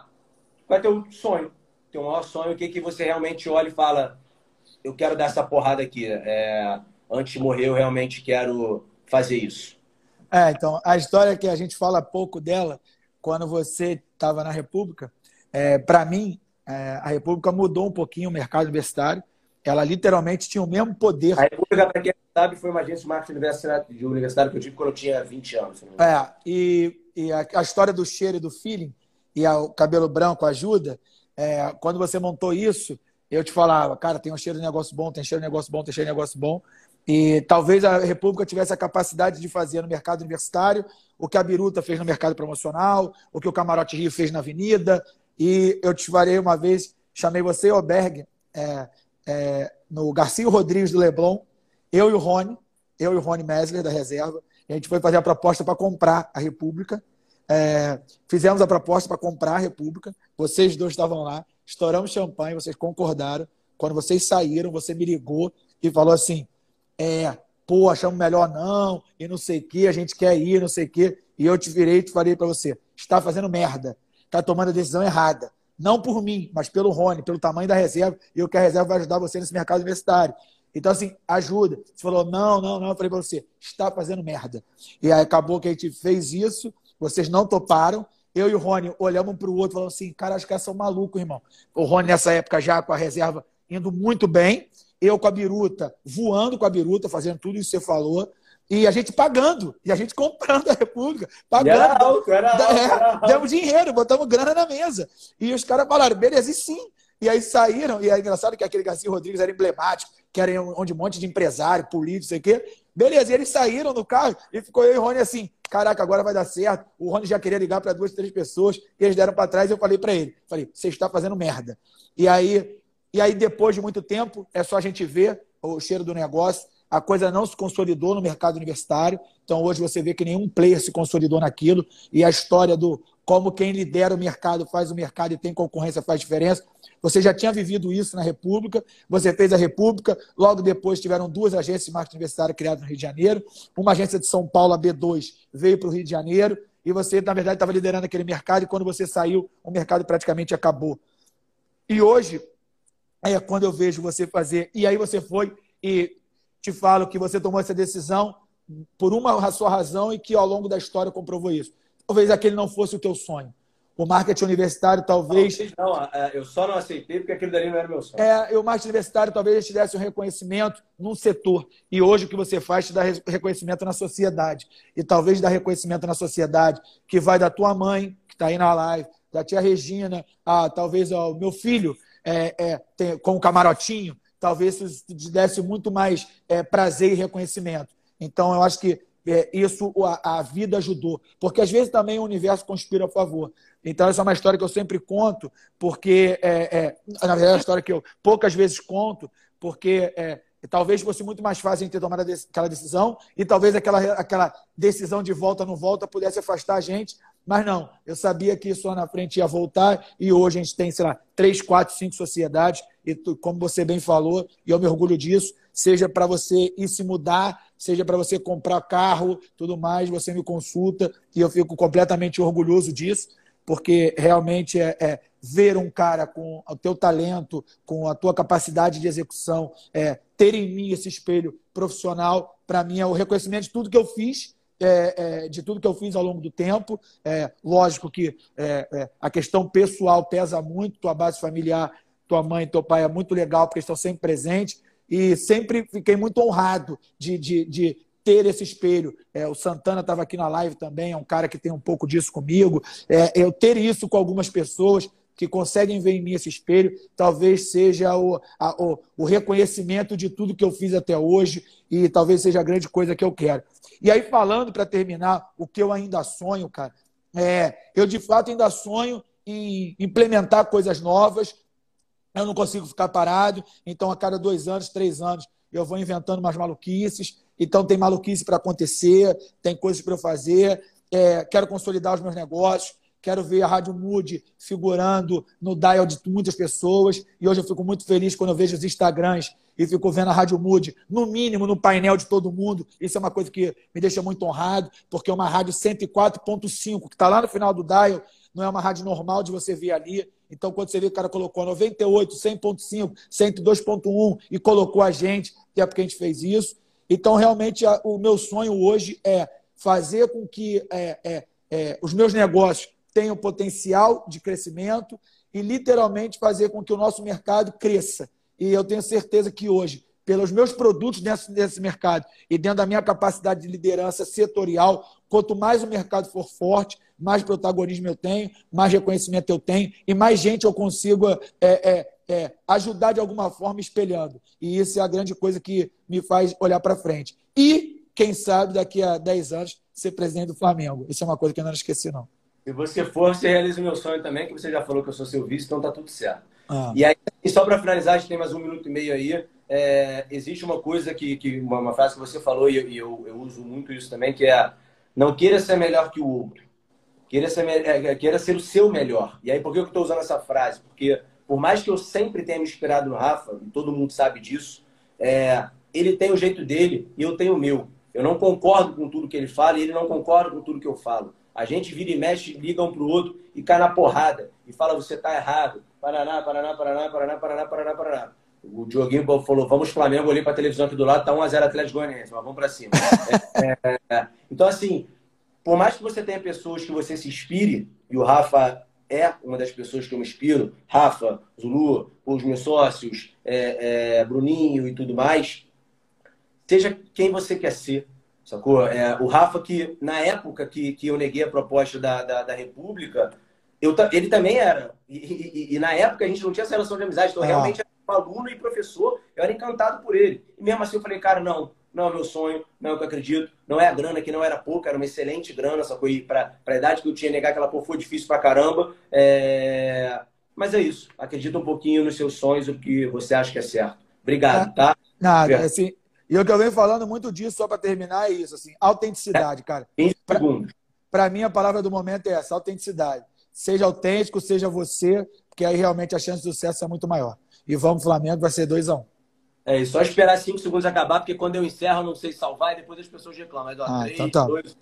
qual é teu sonho? Teu maior sonho, o que, que você realmente olha e fala, eu quero dar essa porrada aqui. É, antes de morrer, eu realmente quero fazer isso. É, então, a história que a gente fala pouco dela, quando você estava na República, é, para mim, é, a República mudou um pouquinho o mercado universitário. Ela literalmente tinha o mesmo poder. A República, para quem sabe, foi uma agência de marketing de universidade que eu tive quando eu tinha 20 anos. É, e, e a, a, história do cheiro e do feeling, e a, o cabelo branco ajuda. É, quando você montou isso, eu te falava, cara, tem um cheiro de negócio bom, tem cheiro de negócio bom, tem cheiro de negócio bom. E talvez a República tivesse a capacidade de fazer no mercado universitário o que a Biruta fez no mercado promocional, o que o Camarote Rio fez na Avenida. E eu te farei uma vez, chamei você e o Berg é, é, no Garcia Rodrigues do Leblon, eu e o Rony, eu e o Rony Mesler da reserva. a gente foi fazer a proposta para comprar a República. É, fizemos a proposta para comprar a República. Vocês dois estavam lá estouramos champanhe, vocês concordaram. Quando vocês saíram, você me ligou e falou assim: é, pô, achamos melhor não, e não sei o que, a gente quer ir, não sei o que. E eu te virei e te falei para você: está fazendo merda, está tomando a decisão errada. Não por mim, mas pelo Rony, pelo tamanho da reserva, e o que a reserva vai ajudar você nesse mercado universitário. Então, assim, ajuda. Você falou, não, não, não. Eu falei para você, está fazendo merda. E aí acabou que a gente fez isso, vocês não toparam, eu e o Rony olhamos um para o outro falando assim, cara, acho que é um maluco, irmão. O Rony nessa época já com a reserva indo muito bem, eu com a biruta, voando com a biruta, fazendo tudo isso que você falou, e a gente pagando, e a gente comprando a República, pagando. Era alto, era alto, é, era alto. Demos dinheiro, botamos grana na mesa. E os caras falaram, beleza, e sim. E aí saíram, e é engraçado que aquele Garcia Rodrigues era emblemático, que era onde um monte de empresário, político, sei o quê. Beleza, e eles saíram no carro e ficou eu e o Rony assim, caraca, agora vai dar certo. O Rony já queria ligar para duas, três pessoas, e eles deram para trás e eu falei para ele, falei, você está fazendo merda. E aí, e aí depois de muito tempo, é só a gente ver, o cheiro do negócio. A coisa não se consolidou no mercado universitário. Então, hoje você vê que nenhum player se consolidou naquilo. E a história do como quem lidera o mercado faz o mercado e tem concorrência faz diferença. Você já tinha vivido isso na República, você fez a República, logo depois tiveram duas agências de marketing universitário criadas no Rio de Janeiro, uma agência de São Paulo, a B2, veio para o Rio de Janeiro, e você, na verdade, estava liderando aquele mercado, e quando você saiu, o mercado praticamente acabou. E hoje, é quando eu vejo você fazer, e aí você foi e te falo que você tomou essa decisão por uma sua razão e que ao longo da história comprovou isso talvez aquele não fosse o teu sonho. O marketing universitário talvez. Não, não, é, eu só não aceitei porque aquele dali não era meu sonho. É, o marketing universitário talvez te desse um reconhecimento num setor. E hoje o que você faz te dá reconhecimento na sociedade. E talvez dá reconhecimento na sociedade que vai da tua mãe, que está aí na live, da tia Regina, a, talvez o meu filho é, é, tem, com o camarotinho. Talvez isso te desse muito mais é, prazer e reconhecimento. Então, eu acho que é, isso a, a, vida ajudou. Porque às vezes também o universo conspira a favor. Então, essa é uma história que eu sempre conto, porque, é, é, na verdade, é uma história que eu poucas vezes conto, porque é, talvez fosse muito mais fácil ter tomado aquela decisão e talvez aquela, aquela decisão de volta não volta pudesse afastar a gente. Mas não, eu sabia que isso lá na frente ia voltar e hoje a gente tem, sei lá, três, quatro, cinco sociedades e como você bem falou, e eu me orgulho disso, seja para você ir se mudar, seja para você comprar carro, tudo mais, você me consulta e eu fico completamente orgulhoso disso, porque realmente é, é ver um cara com o teu talento, com a tua capacidade de execução, é, ter em mim esse espelho profissional, para mim é o reconhecimento de tudo que eu fiz é, é, de tudo que eu fiz ao longo do tempo. É, lógico que é, é, a questão pessoal pesa muito, tua base familiar, tua mãe e teu pai é muito legal, porque estão sempre presentes, e sempre fiquei muito honrado de, de, de ter esse espelho. É, o Santana estava aqui na live também, é um cara que tem um pouco disso comigo. É, eu ter isso com algumas pessoas que conseguem ver em mim esse espelho, talvez seja o, a, o, o, reconhecimento de tudo que eu fiz até hoje e talvez seja a grande coisa que eu quero. E aí, falando para terminar, o que eu ainda sonho, cara, é, eu de fato ainda sonho em implementar coisas novas, eu não consigo ficar parado, então a cada dois anos, três anos, eu vou inventando umas maluquices. Então tem maluquice para acontecer, tem coisas para eu fazer. É, quero consolidar os meus negócios, quero ver a Rádio Mood figurando no dial de muitas pessoas. E hoje eu fico muito feliz quando eu vejo os Instagrams e fico vendo a Rádio Mood, no mínimo, no painel de todo mundo. Isso é uma coisa que me deixa muito honrado, porque é uma rádio 104.5, que está lá no final do dial, não é uma rádio normal de você ver ali. Então, quando você vê que o cara colocou 98, 100.5, 102.1 e colocou a gente, é porque a gente fez isso. Então, realmente, o meu sonho hoje é fazer com que é, é, é, os meus negócios tenham potencial de crescimento e, literalmente, fazer com que o nosso mercado cresça. E eu tenho certeza que hoje, pelos meus produtos desse mercado e dentro da minha capacidade de liderança setorial, quanto mais o mercado for forte, mais protagonismo eu tenho, mais reconhecimento eu tenho e mais gente eu consigo é, é, é, ajudar de alguma forma espelhando. E isso é a grande coisa que me faz olhar para frente. E, quem sabe, daqui a 10 anos, ser presidente do Flamengo. Isso é uma coisa que eu não esqueci, não. Se você for, você realiza o meu sonho também, que você já falou que eu sou seu vice, então tá tudo certo. Ah. E aí, só para finalizar, a gente tem mais um minuto e meio aí. É, existe uma coisa que, que uma, uma, frase que você falou e, eu, e eu, eu, uso muito isso também, que é não queira ser melhor que o outro. Queira ser, é, queira ser o seu melhor. E aí, por que eu estou usando essa frase? Porque, por mais que eu sempre tenha me inspirado no Rafa, e todo mundo sabe disso, é, ele tem o jeito dele e eu tenho o meu. Eu não concordo com tudo que ele fala e ele não concorda com tudo que eu falo. A gente vira e mexe, liga um pro outro e cai na porrada. E fala, você tá errado. Paraná, Paraná, Paraná, Paraná, Paraná, Paraná, Paraná. O Dioguinho falou, vamos Flamengo, olhei pra televisão aqui do lado, tá 1x0 Atlético Goianiense, mas vamos pra cima. é, é, então, assim, por mais que você tenha pessoas que você se inspire, e o Rafa é uma das pessoas que eu me inspiro, Rafa, Zulu, os meus sócios, é, é, Bruninho e tudo mais, seja quem você quer ser, sacou? É, o Rafa, que na época que, que eu neguei a proposta da, da, da República, eu, ele também era. E, e, e, na época a gente não tinha essa relação de amizade, então ah. realmente era aluno e professor, eu era encantado por ele. E mesmo assim eu falei, cara, não, não é meu sonho, não é o que eu acredito, não é a grana que não era pouca, era uma excelente grana, só que para a idade que eu tinha, negar aquela porra foi difícil pra caramba. É... Mas é isso, acredita um pouquinho nos seus sonhos, o que você acha que é certo. Obrigado, tá? Nada, Obrigado. assim, e o que eu venho falando muito disso, só para terminar, é isso, assim, autenticidade, cara. 15 segundos. Para mim, a palavra do momento é essa, autenticidade. Seja autêntico, seja você, porque aí realmente a chance de sucesso é muito maior. E vamos, Flamengo, vai ser 2x1. Um. É, só esperar 5 segundos acabar, porque quando eu encerro, eu não sei salvar e depois as pessoas reclamam. Mas, ó, ah, 3, então tá. 2...